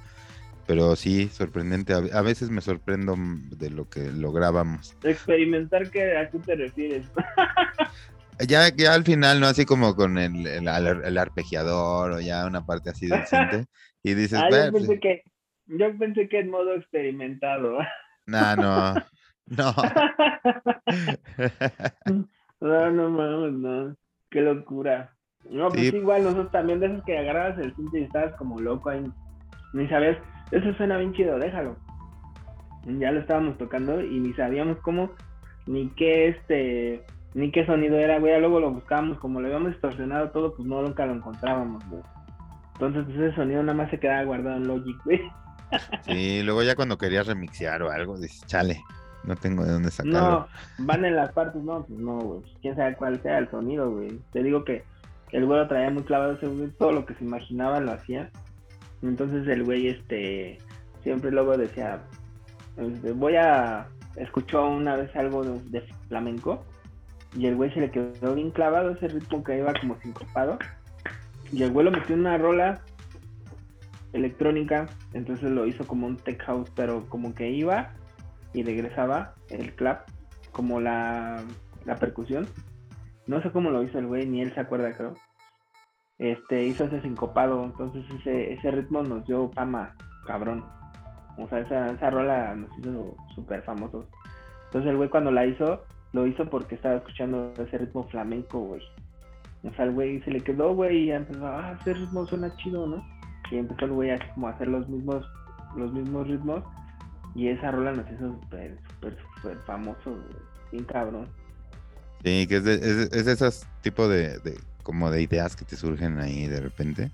Pero sí, sorprendente. A a veces me sorprendo de lo que lográbamos. Experimentar, ¿qué, ¿a qué te refieres? (laughs) Ya, ya al final, ¿no? Así como con el, el, el arpegiador o ya una parte así decente. Y dices, ah, yo "Ver, pensé que, yo pensé que en modo experimentado. nah, (laughs) no, no. (laughs) no, no mames, no. Qué locura. No, pues igual nosotros también de esos que agarrabas el cinto y estabas como loco ahí. Ni sabías, eso suena bien chido, déjalo. Ya lo estábamos tocando y ni sabíamos cómo, ni qué este, ni qué sonido era, güey. Luego lo buscábamos, como lo habíamos distorsionado todo, pues no nunca lo encontrábamos, güey. Entonces pues, ese sonido nada más se quedaba guardado en Logic, güey. (laughs) Sí, luego ya cuando querías remixear o algo, dices, chale, no tengo de dónde sacarlo. No, van en las partes, no, pues no, güey. Quién sabe cuál sea el sonido, güey. Te digo que el güey lo traía muy clavado todo lo que se imaginaba lo hacía. Entonces el güey, este, siempre luego decía, este, voy a, escuchó una vez algo de, flamenco y el güey se le quedó bien clavado ese ritmo que iba como sincopado y el güey lo metió en una rola electrónica, entonces lo hizo como un tech house, pero como que iba y regresaba el clap, como la, la percusión. No sé cómo lo hizo el güey, ni él se acuerda, creo. Este, hizo ese sincopado, entonces ese, ese ritmo nos dio fama, cabrón. O sea, esa, esa rola nos hizo súper famosos. Entonces el güey cuando la hizo, lo hizo porque estaba escuchando ese ritmo flamenco, güey. O sea, el güey se le quedó, güey, y empezó, ah, ese ritmo suena chido, ¿no? Y empezó el güey como a hacer los mismos, los mismos ritmos. Y esa rola nos hizo súper, súper, súper famoso, güey. Bien cabrón. Sí, que es de, es, es de esos tipos de, como de ideas que te surgen ahí de repente.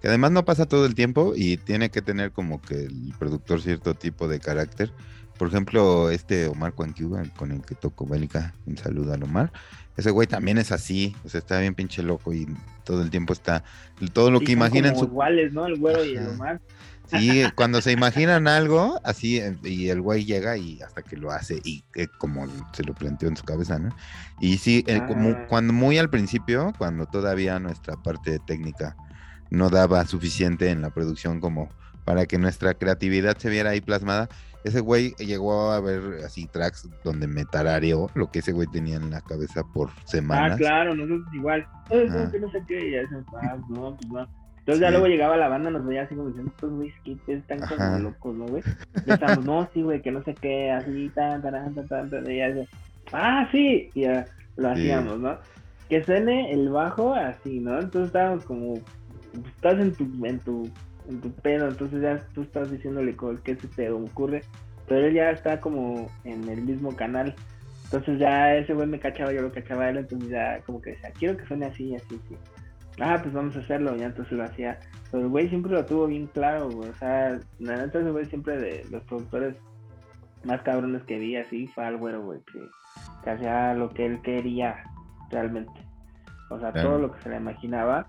Que además no pasa todo el tiempo y tiene que tener como que el productor cierto tipo de carácter Por ejemplo, este Omar Cuanquiuga, con el que toco Bélica, un saludo al Omar. Ese güey también es así, o sea, está bien pinche loco y todo el tiempo está, todo lo que imaginen su... iguales, ¿no? El güero y el Omar. Sí, cuando se imaginan algo, así, eh, y el güey llega y hasta que lo hace, y como se lo planteó en su cabeza, ¿no? Y sí, como, ah. cuando muy al principio, cuando todavía nuestra parte técnica no daba suficiente en la producción como para que nuestra creatividad se viera ahí plasmada, ese güey llegó a ver así tracks donde me tarareó lo que ese güey tenía en la cabeza por semanas. Ah, claro, nosotros igual. No, no sé qué, ya se ah, no, pues no. Entonces ya luego llegaba la banda, nos veía así como diciendo, estos güeyes están como locos, ¿no, güey? Y estábamos, no, sí, güey, que no sé qué, así, tan, tan, tan, tan, tan, y ya ah, sí, y ya lo hacíamos, ¿no? Que suene el bajo así, ¿no? Entonces estábamos como, estás en tu, en tu, en tu pedo, entonces ya tú estás diciéndole qué se te ocurre, pero él ya está como en el mismo canal. Entonces ya ese güey me cachaba, yo lo cachaba él, entonces ya como que decía, quiero que suene así, así, así ah, pues vamos a hacerlo, y entonces lo hacía. Pero el güey siempre lo tuvo bien claro, güey. O sea, la neta ese güey siempre de los productores más cabrones que vi así fue al güero, güey, que, hacía lo que él quería realmente. O sea, todo lo que se le imaginaba,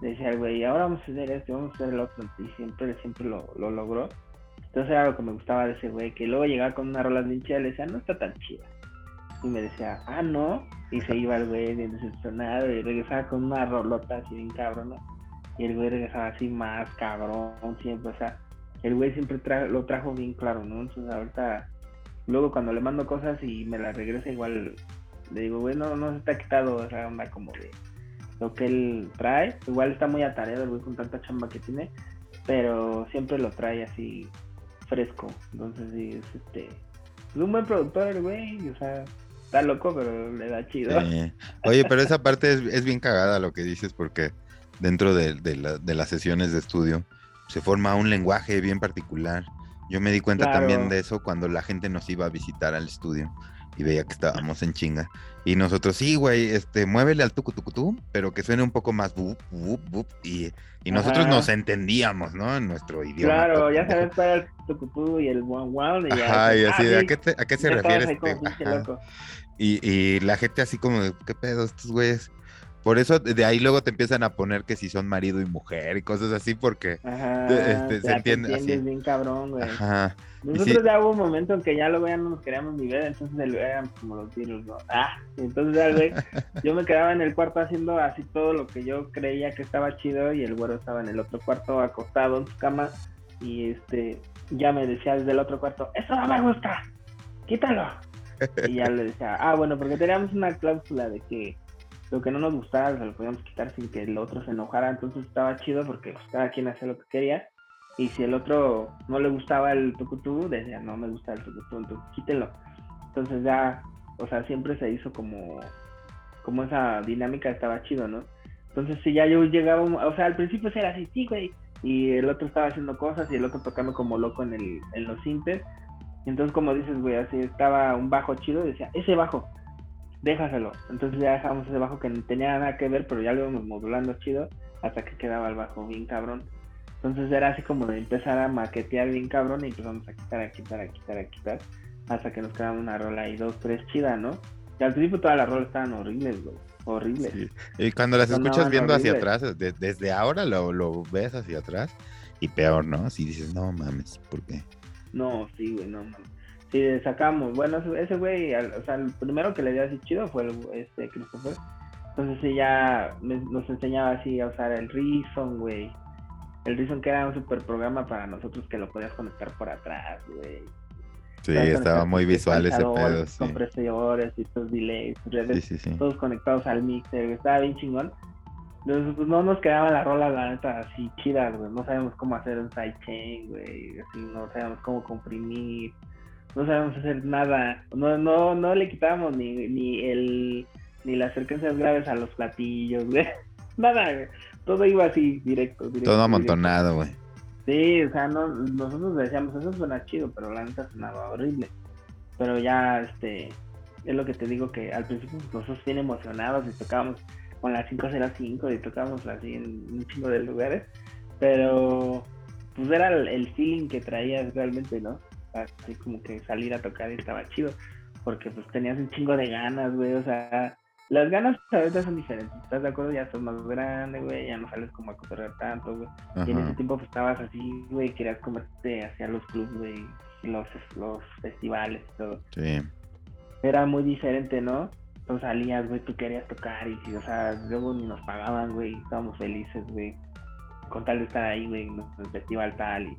decía el güey, ahora vamos a hacer esto, vamos a hacer el otro, y siempre, siempre lo, lo logró. Entonces era lo que me gustaba de ese güey, que luego llegaba con una rola bien chida y le decía, no está tan chida. Y me decía, ah, no, y se iba el güey bien decepcionado y regresaba con una rolota así bien cabrón, Y el güey regresaba así más cabrón siempre, o sea, el güey siempre lo trajo bien claro, ¿no? Entonces ahorita, luego cuando le mando cosas y me las regresa igual, le digo, güey, no, no se está quitado esa onda como de lo que él trae. Igual está muy atareado el güey con tanta chamba que tiene, pero siempre lo trae así fresco. Entonces sí, es este, es un buen productor el güey, o sea, está loco, pero le da chido. Oye, pero esa parte es, bien cagada lo que dices, porque dentro de, las sesiones de estudio se forma un lenguaje bien particular. Yo me di cuenta también de eso cuando la gente nos iba a visitar al estudio y veía que estábamos en chinga. Y nosotros, sí, güey, este, muévele al tucutucutú, pero que suene un poco más bup, bup, bup, y, y nosotros nos entendíamos, ¿no? En nuestro idioma. Claro, ya sabes para el tucutú y el guau guau. Y Ajá, y así, ¿a, qué ¿a qué se refiere este? Y, y la gente así como, ¿qué pedo estos güeyes? Por eso de ahí luego te empiezan a poner que si son marido y mujer y cosas así porque este, se entiende así. bien cabrón, güey. Ajá. Nosotros ya hubo un momento en que ya luego ya no nos queríamos ni ver, entonces eran como los virus, ¿no? Ah, entonces ya, güey, (laughs) yo me quedaba en el cuarto haciendo así todo lo que yo creía que estaba chido y el güero estaba en el otro cuarto acostado en su cama y este ya me decía desde el otro cuarto, eso no me gusta, quítalo. Y ya le decía, ah, bueno, porque teníamos una cláusula de que lo que no nos gustara se lo podíamos quitar sin que el otro se enojara, entonces estaba chido porque pues, cada quien hacía lo que quería. Y si el otro no le gustaba el tucutú, decía, no me gusta el tucutú, entonces quítelo. Entonces ya, o sea, siempre se hizo como, como esa dinámica, estaba chido, ¿no? Entonces si ya yo llegaba, o sea, al principio era así, sí, güey, y el otro estaba haciendo cosas y el otro tocando como loco en, el, en los sintes. Entonces, como dices, güey, así estaba un bajo chido, decía, ese bajo, déjaselo. Entonces ya dejamos ese bajo que no tenía nada que ver, pero ya lo íbamos modulando chido hasta que quedaba el bajo bien cabrón. Entonces era así como de empezar a maquetear bien cabrón y empezamos a quitar, a quitar, a quitar, a quitar, hasta que nos quedaba una rola y dos, tres chida, ¿no? Y al principio todas las rolas estaban horribles, güey. Horribles. Y cuando las escuchas viendo hacia atrás, desde ahora lo, lo ves hacia atrás y peor, ¿no? Si dices, no mames, ¿por qué? No, sí, güey, no mames. Sí, sacamos. Bueno, ese güey, o sea, el primero que le dio así chido fue el, este Christopher. Entonces ya nos enseñaba así a usar el Reason, güey. El Reason que era un super programa para nosotros que lo podías conectar por atrás, güey. Sí, estaba muy visual ese pedo. Sí. Compresores y estos delays, todos conectados al mixer, estaba bien chingón. Entonces, pues no nos quedaba la rola, la neta, así chida, güey. No sabemos cómo hacer un sidechain, güey. Así, no sabemos cómo comprimir no sabemos hacer nada. No, no, no le quitábamos ni, ni el ni las frecuencias graves a los platillos, güey. (laughs) Nada, güey. Todo iba así, directo, Todo amontonado, güey. Sí, o sea, no, nosotros decíamos, eso suena chido, pero la neta sonaba horrible. Pero ya, este, es lo que te digo que al principio nosotros bien emocionados y tocábamos con la 505 y tocábamos así en un chingo de lugares. Pero, pues era el, el feeling que traías realmente, ¿no? así como que salir a tocar y estaba chido, porque pues tenías un chingo de ganas, güey, o sea, las ganas ahorita son diferentes, ¿estás de acuerdo? Ya sos más grande, güey, ya no sales como a correr tanto, güey. Y en ese tiempo pues estabas así, güey, querías comerte hacia los clubes, güey, los, los festivales y todo. Sí. Era muy diferente, ¿no? Tú salías, güey, tú querías tocar y, o sea, luego ni nos pagaban, güey, estábamos felices, güey, con tal de estar ahí, güey, en el festival tal y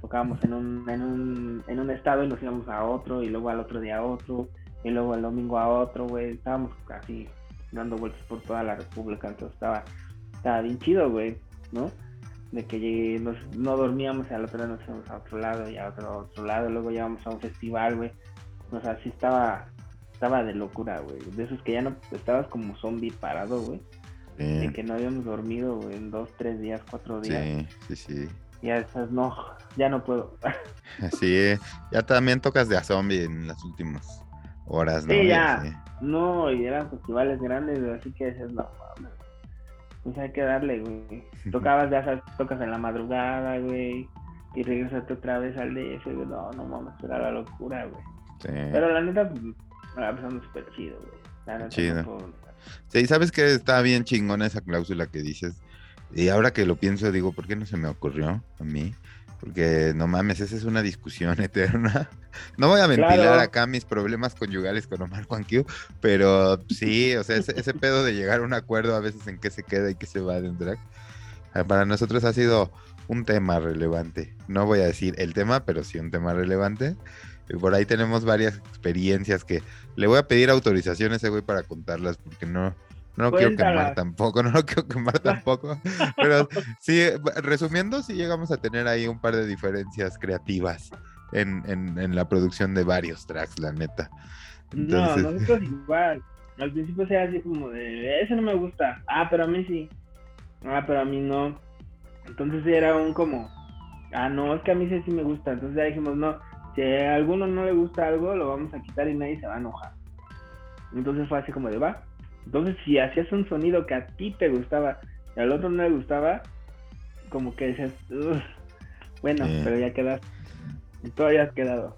tocábamos en un, en un, en un estado y nos íbamos a otro y luego al otro día a otro y luego el domingo a otro, güey, estábamos casi dando vueltas por toda la república, entonces estaba, estaba bien chido, güey, ¿no? De que nos, no dormíamos y al otro día nos íbamos a otro lado y a otro, otro lado, luego íbamos a un festival, güey, o sea, sí estaba, estaba de locura, güey, de esos que ya no, estabas como zombie parado, güey, de que no habíamos dormido, güey, en dos, tres días, cuatro días. Sí, sí, sí. Ya esas no, ya no puedo. (laughs) Sí, ya también tocas de a zombie en las últimas horas, ¿no? Sí, ya. No, y eran festivales grandes, así que dices, no, pues hay que darle, güey. Tocabas, ya sabes, tocas en la madrugada, güey, y regresas otra vez al DF, güey. No, no mames, era la locura, güey. Sí. Pero la neta, pues, la pasando súper chido, güey. La neta, chido. Sí, sabes que está bien chingona esa cláusula que dices. Y ahora que lo pienso, digo, ¿por qué no se me ocurrió a mí? Porque no mames, esa es una discusión (laughs) eterna. No voy a ventilar acá mis problemas conyugales con Omar Juan pero sí, o sea, ese, pedo de llegar a un acuerdo a veces en qué se queda y qué se va en drag, ah, para nosotros ha sido un tema relevante. No voy a decir el tema, pero sí un tema relevante. Y por ahí tenemos varias experiencias que le voy a pedir autorización a ese güey para contarlas, porque no, (laughs) no lo quiero quemar tampoco, no lo quiero quemar tampoco. Pero sí, resumiendo, sí llegamos a tener ahí un par de diferencias creativas en, en, la producción de varios tracks, la neta. No, (laughs) nosotros igual. Al principio sea así como de, ese no me gusta. Ah, pero a mí sí. Ah, pero a mí no. Entonces era un como, ah, no, es que a mí sí, sí me gusta. Entonces ya dijimos, no, si a alguno no le gusta algo, lo vamos a quitar y nadie se va a enojar. Entonces fue así como de, va, entonces, si hacías un sonido que a ti te gustaba y al otro no le gustaba, como que decías, bueno, pero ya quedas, y todavía has quedado.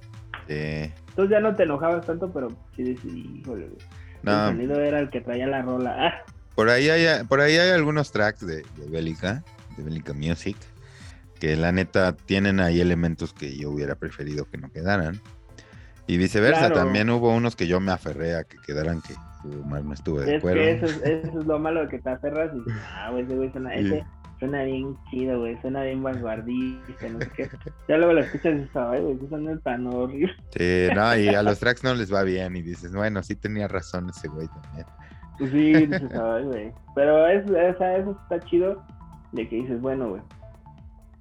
Entonces ya no te enojabas tanto, pero sí decís, híjole, el sonido era el que traía la rola. Ah. Por ahí hay, por ahí hay algunos tracks de, de Bélica, de Bélica Music, que la neta tienen ahí elementos que yo hubiera preferido que no quedaran. Y viceversa, también hubo unos que yo me aferré a que quedaran que no estuve de acuerdo. Es que eso, eso, es lo malo de que te aferras y ah, güey, ese güey suena, ese suena bien chido, güey, suena bien vanguardista, no sé qué. Ya luego lo escuchas y dices, ay, güey, suena tan horrible. Sí, no, y a los tracks no les va bien y dices, bueno, sí tenía razón ese güey también. Pues sí, dices, ay, güey. Pero es, esa, eso está chido de que dices, bueno, güey,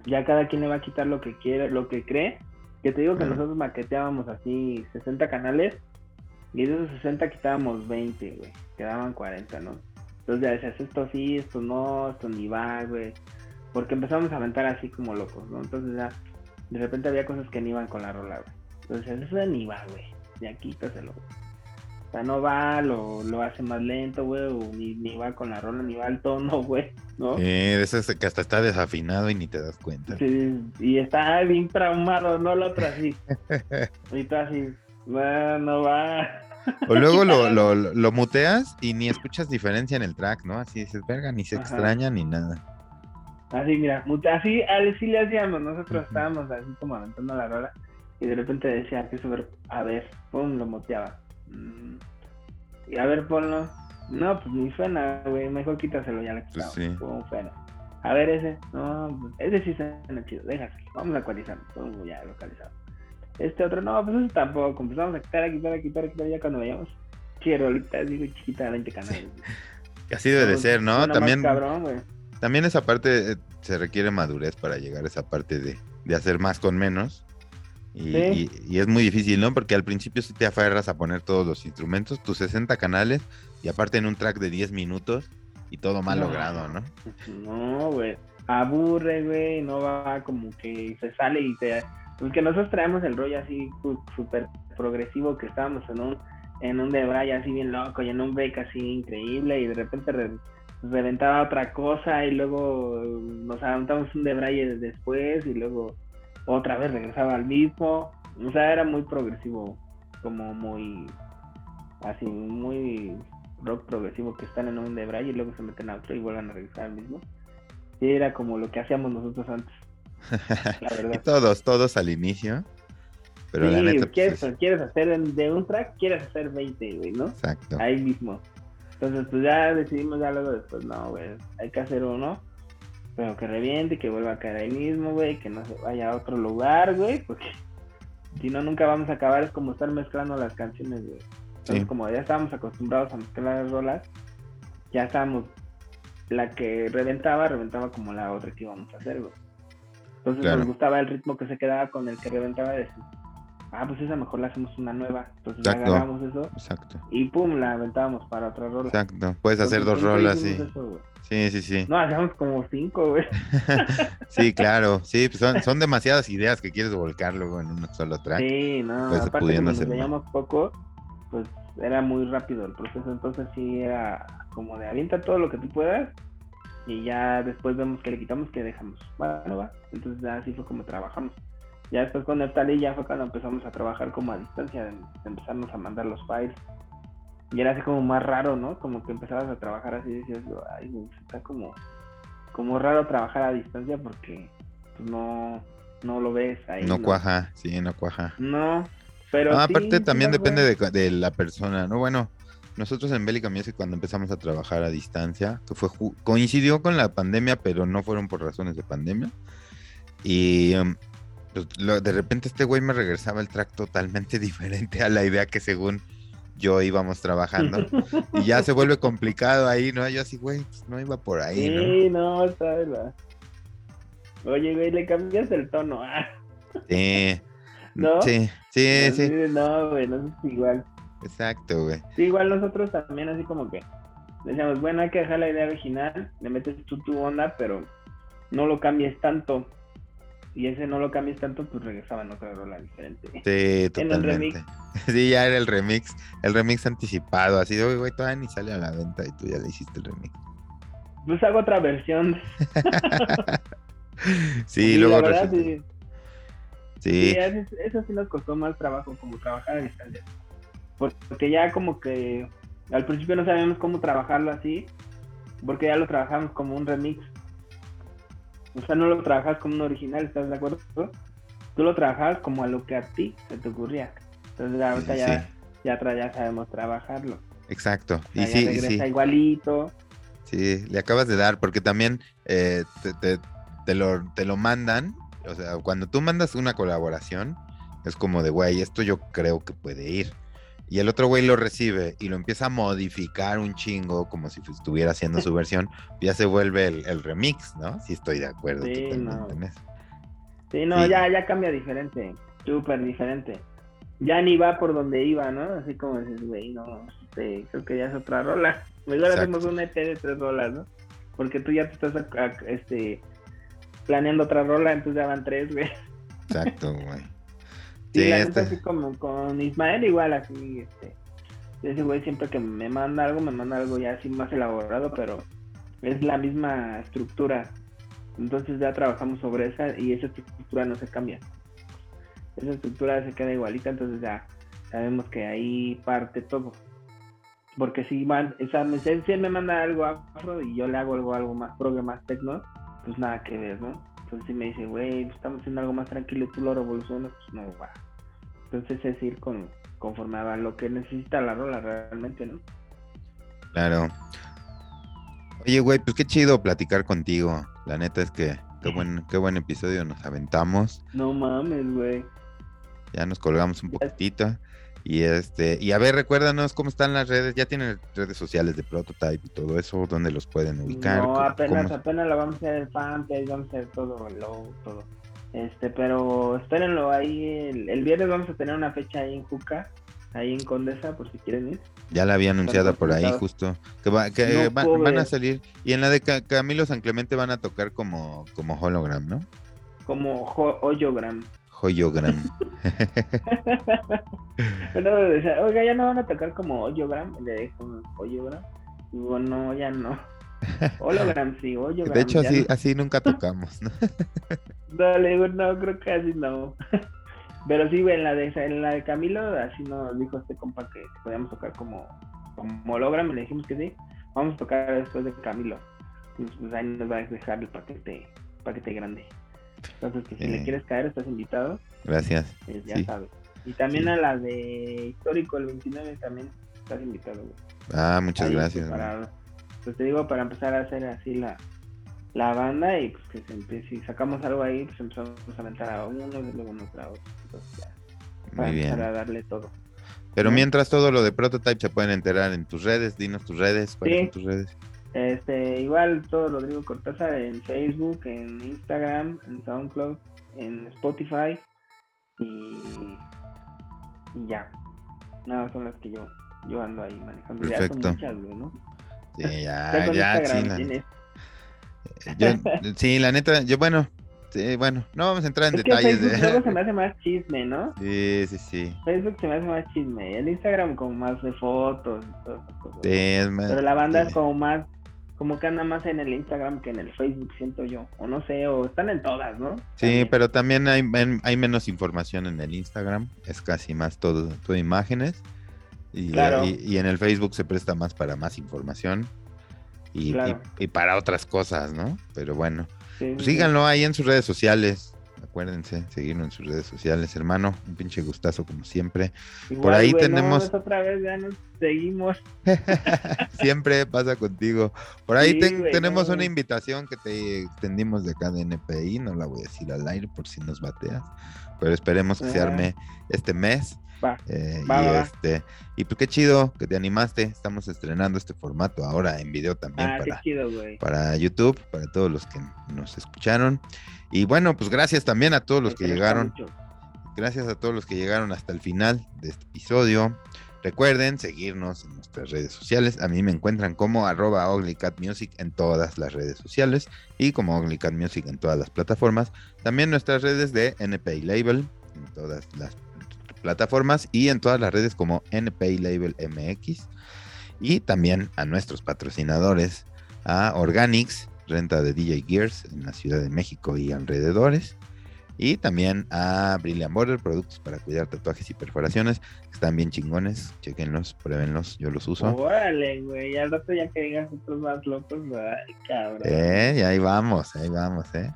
ya cada quien le va a quitar lo que quiere, lo que cree que te digo que nosotros maqueteábamos así 60 canales y de esos 60 quitábamos 20, güey. Quedaban 40, ¿no? Entonces ya decías, esto sí, esto no, esto ni va, güey. Porque empezamos a aventar así como locos, ¿no? Entonces ya, de repente había cosas que ni iban con la rola, güey. Entonces eso ya ni va, güey. Ya quítaselo, güey sea, no va, lo, lo hace más lento, güey, o ni, ni, va con la rola, ni va al tono, (laughs) güey, ¿no? Sí, eso es que hasta está desafinado y ni te das cuenta. Sí, y está bien traumado, no lo otro así. (laughs) y tú así, no, no va. O luego lo, lo, lo, muteas y ni escuchas diferencia en el track, ¿no? Así dices, verga, ni se extraña ni nada. Así, mira, así, así le hacíamos, nosotros estábamos así como aventando la rola y de repente decía que ver, a ver, pum, lo muteaba. Mm. Y a ver, ponlo. No, pues ni suena, güey. Mejor quítaselo, ya la quitamos. Sí. A ver ese. No, pues, ese sí suena chido. Déjase. Vamos a actualizar. ya localizado. Este otro, no, pues eso tampoco. Empezamos a quitar, a quitar, a quitar, a quitar. Ya cuando veíamos. Chirolita, digo, chiquita, 20 canales. Así debe de ser, ¿no? También. También esa parte eh, se requiere madurez para llegar a esa parte de, de hacer más con menos. Y, es muy difícil, ¿no? Porque al principio si te aferras a poner todos los instrumentos, tus 60 canales, y aparte en un track de 10 minutos, y todo mal logrado, ¿no? No, güey. Aburre, güey, no va como que se sale y te... Porque nosotros traemos el rollo así súper progresivo que estábamos en un, en un debray así bien loco y en un break así increíble y de repente reventaba otra cosa y luego nos aventamos un debray después y luego otra vez regresaba al mismo. O sea, era muy progresivo, como muy, así, muy rock progresivo que están en un de y luego se meten a otro y vuelven a regresar al mismo. Sí, era como lo que hacíamos nosotros antes. La (laughs) verdad. y todos, todos al inicio. Pero la neta, pues, quieres, quieres hacer de un track, quieres hacer 20, güey, ¿no? Exacto. Ahí mismo. Entonces, pues ya decidimos ya luego después, no, güey, hay que hacer uno, pero que reviente, que vuelva a caer ahí mismo, güey, que no se vaya a otro lugar, güey, porque (laughs) si no, nunca vamos a acabar, es como estar mezclando las canciones, güey. Entonces, como ya estábamos acostumbrados a mezclar las rolas, ya estábamos, la que reventaba, reventaba como la otra que íbamos a hacer, güey. Entonces nos gustaba el ritmo que se quedaba con el que reventaba de ah, pues esa mejor la hacemos una nueva. Entonces agarramos eso. Exacto. Y pum, la aventábamos para otra rola. Exacto. Puedes hacer dos rolas, sí. sí, sí, sí. No, hacemos como cinco, güey. (laughs) sí, claro. Sí, pues son, son demasiadas ideas que quieres volcar luego en un solo track. Sí, no. Pues aparte como nos veíamos poco, pues era muy rápido el proceso. Entonces sí era como de avienta todo lo que tú puedas y ya después vemos que le quitamos que dejamos. Bueno, va. Entonces así fue como trabajamos. Ya después con Neptali ya fue cuando empezamos a trabajar como a distancia, de, empezarnos a mandar los files. Y era así como más raro, ¿no? Como que empezabas a trabajar así y decías, ay, está como, como raro trabajar a distancia porque pues, no, no lo ves ahí. No, cuaja, sí, no cuaja. No, pero. Aparte también depende de, de, la persona, ¿no? Bueno, nosotros en Bélica Music cuando empezamos a trabajar a distancia, que fue coincidió con la pandemia, pero no fueron por razones de pandemia. Y um, de repente este güey me regresaba el track totalmente (laughs) diferente a la idea que según yo íbamos trabajando. y ya se vuelve complicado ahí, ¿no? Yo así, güey, pues no iba por ahí, ¿no? Sí, no, está verdad. Oye, güey, le cambias el tono. Ah. Sí. ¿No? Sí, sí, sí. No, güey, no es igual. Exacto, güey. Sí, igual nosotros también así como que decíamos, bueno, hay que dejar la idea original, le metes tú tu onda, pero no lo cambies tanto. Y ese no lo cambies tanto, pues regresaban otra rola diferente. Sí, totalmente. Sí, ya era el remix, el remix anticipado, así de, güey, todavía ni sale a la venta y tú ya le hiciste el remix. Pues hago otra versión. sí, (laughs) luego sí. Sí. eso sí nos costó más trabajo, como trabajar a distancia. Porque ya como que al principio no sabíamos cómo trabajarlo así, porque ya lo trabajamos como un remix. O sea, no lo trabajas como un original, ¿estás de acuerdo? Tú lo trabajas como a lo que a ti se te ocurría. Entonces ahorita ya, ya, ya sabemos trabajarlo. Exacto. y sí, regresa igualito. Sí, le acabas de dar, porque también eh, te, te, lo, te lo mandan. O sea, cuando tú mandas una colaboración, es como de, güey, esto yo creo que puede ir y el otro güey lo recibe y lo empieza a modificar un chingo, como si estuviera haciendo su (laughs) versión, ya se vuelve el, remix, ¿no? Sí, estoy de acuerdo sí, no. Sí, no, Ya, ya cambia diferente, súper diferente. Ya ni va por donde iba, ¿no? Así como dices, güey, no, este, creo que ya es otra rola. Mejor hacemos un EP de tres rolas, ¿no? Porque tú ya te estás este, planeando otra rola, entonces ya van tres, güey. Exacto, güey. Sí, la este... así como con Ismael igual así, este, ese güey siempre que me manda algo, me manda algo ya así más elaborado, pero es la misma estructura. Entonces ya trabajamos sobre esa y esa estructura no se cambia. Esa estructura se queda igualita, entonces ya sabemos que ahí parte todo. Porque si, man, o sea, si él me manda algo afro y yo le hago algo, algo más pro, más tecno, pues nada que ver, ¿no? Entonces si me dice, güey, pues, estamos haciendo algo más tranquilo y tú lo revolucionas, pues no va. Entonces es ir con, conforme a lo que necesita la rola realmente, ¿no? Claro. Oye, güey, pues qué chido platicar contigo. La neta es que qué buen, qué buen episodio nos aventamos. No mames, güey. Ya nos colgamos un poquitito. Y este, y a ver, recuérdanos cómo están las redes, ya tienen redes sociales de Prototype y todo eso, ¿dónde los pueden ubicar? No, apenas, apenas lo vamos a hacer el fanpage, vamos a hacer todo, el todo. Este, pero espérenlo ahí. El, viernes vamos a tener una fecha ahí en Juca, ahí en Condesa, por si quieren ir. Ya la había anunciada por ahí, justo. Que, van a salir. Y en la de Camilo San Clemente van a tocar como, como hologram, ¿no? Como hologram. Hologram. (laughs) (laughs) oiga, ya no van a tocar como hologram. Le dejo hologram. Digo, no, ya no. (laughs) Hologram, sí, hologram. De hecho, así, así nunca tocamos, ¿no? Dale, no, creo que así no. (laughs) Pero sí, güey, en la de, en la de Camilo, así nos dijo este compa que podíamos tocar como, como hologram, le dijimos que sí. Vamos a tocar después de Camilo. Entonces, pues ahí nos va a dejar el paquete, paquete grande. Entonces, que si le Eh. quieres caer, estás invitado, Gracias. pues ya Sí. sabes. Y también Sí. a la de Histórico, el 29, también estás invitado, güey. Ah, muchas Ahí, gracias. pues. Para, pues te digo, para empezar a hacer así la, la banda y pues que se empiece, si sacamos algo ahí, pues empezamos a aventar a uno y luego nosotros a otro. Entonces ya, para Muy bien. a darle todo. Pero mientras todo lo de Prototype se pueden enterar en tus redes, dinos tus redes, ¿cuáles Sí. son tus redes? Este, igual todo Rodrigo Cortázar en Facebook, en Instagram, en SoundCloud, en Spotify y, y ya. Nada, son las que yo, yo ando ahí manejando. Ya Perfecto. son muchas, ¿no? Sí, (laughs) Ya ya, ya, sí, la, yo- (laughs) sí, la neta, yo, bueno, sí, bueno, no vamos a entrar en Es que detalles Facebook se (laughs) me hace más chisme, ¿no? Sí, sí, sí. Facebook se me hace más chisme. El Instagram como más de fotos y todas esas cosas. Sí, es más- Pero la banda sí. es como más, como que anda más en el Instagram que en el Facebook, siento yo. O no sé, o están en todas, ¿no? Sí, También. pero también hay, men- hay menos información en el Instagram, es casi más todo, todo imágenes. Y, Claro. y- y en el Facebook se presta más para más información y, Claro. y- y para otras cosas, ¿no? Pero bueno, Sí, pues sí, síganlo ahí en sus redes sociales. Acuérdense, seguirlo en sus redes sociales, hermano. Un pinche gustazo como siempre. por ahí güey, no, tenemos- otra vez ya nos seguimos. (laughs) siempre pasa contigo. Por ahí Sí, ten- güey, tenemos una invitación que te extendimos de acá de NPI. No la voy a decir al aire por si nos bateas. Pero esperemos que se arme este mes. Va. Eh, Va, y va, este y pues qué chido que te animaste. Estamos estrenando este formato ahora en video también Ah, para, chido, güey. para YouTube, para todos los que nos escucharon. Y bueno, pues gracias también a todos los Me que llegaron. mucho. Gracias a todos los que llegaron hasta el final de este episodio. Recuerden seguirnos en nuestras redes sociales. A mí me encuentran como arroba uglycatmusic en todas las redes sociales y como uglycatmusic en todas las plataformas. También nuestras redes de NPI Label en todas las plataformas y en todas las redes como NPI Label MX. Y también a nuestros patrocinadores, a Organics, renta de DJ Gears en la Ciudad de México y alrededores. Y también a Brilliant Border, productos para cuidar tatuajes y perforaciones. Están bien chingones. Chequenlos, pruébenlos. Yo los uso. Órale, güey. Al rato ya que digas otros más locos, ay, cabrón. Eh, y ahí vamos, ahí vamos, eh.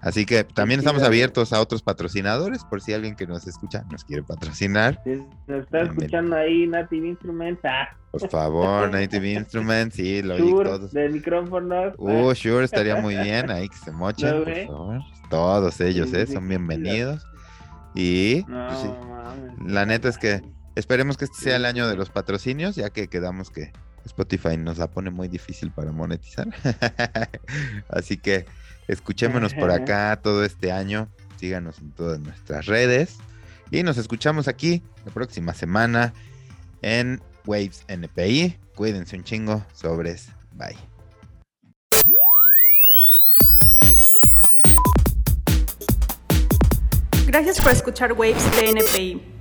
Así que también estamos abiertos a otros patrocinadores, por si alguien que nos escucha nos quiere patrocinar. Si nos está escuchando ahí Native Instruments, ah, Por favor, (laughs) Native Instruments, sí, lo oí Shure todos. de micrófonos. Uh, (laughs) sure, estaría muy bien ahí que se mochen, ¿No, por güey? favor. Todos ellos, Sí, eh, son bienvenidos. Y No, pues, mames. la neta es que esperemos que este sea el año de los patrocinios, ya que quedamos que Spotify nos la pone muy difícil para monetizar. (laughs) Así que escuchémonos por acá todo este año. Síganos en todas nuestras redes. Y nos escuchamos aquí la próxima semana en Waves NPI. Cuídense un chingo. Sobres. Bye. Gracias por escuchar Waves de NPI.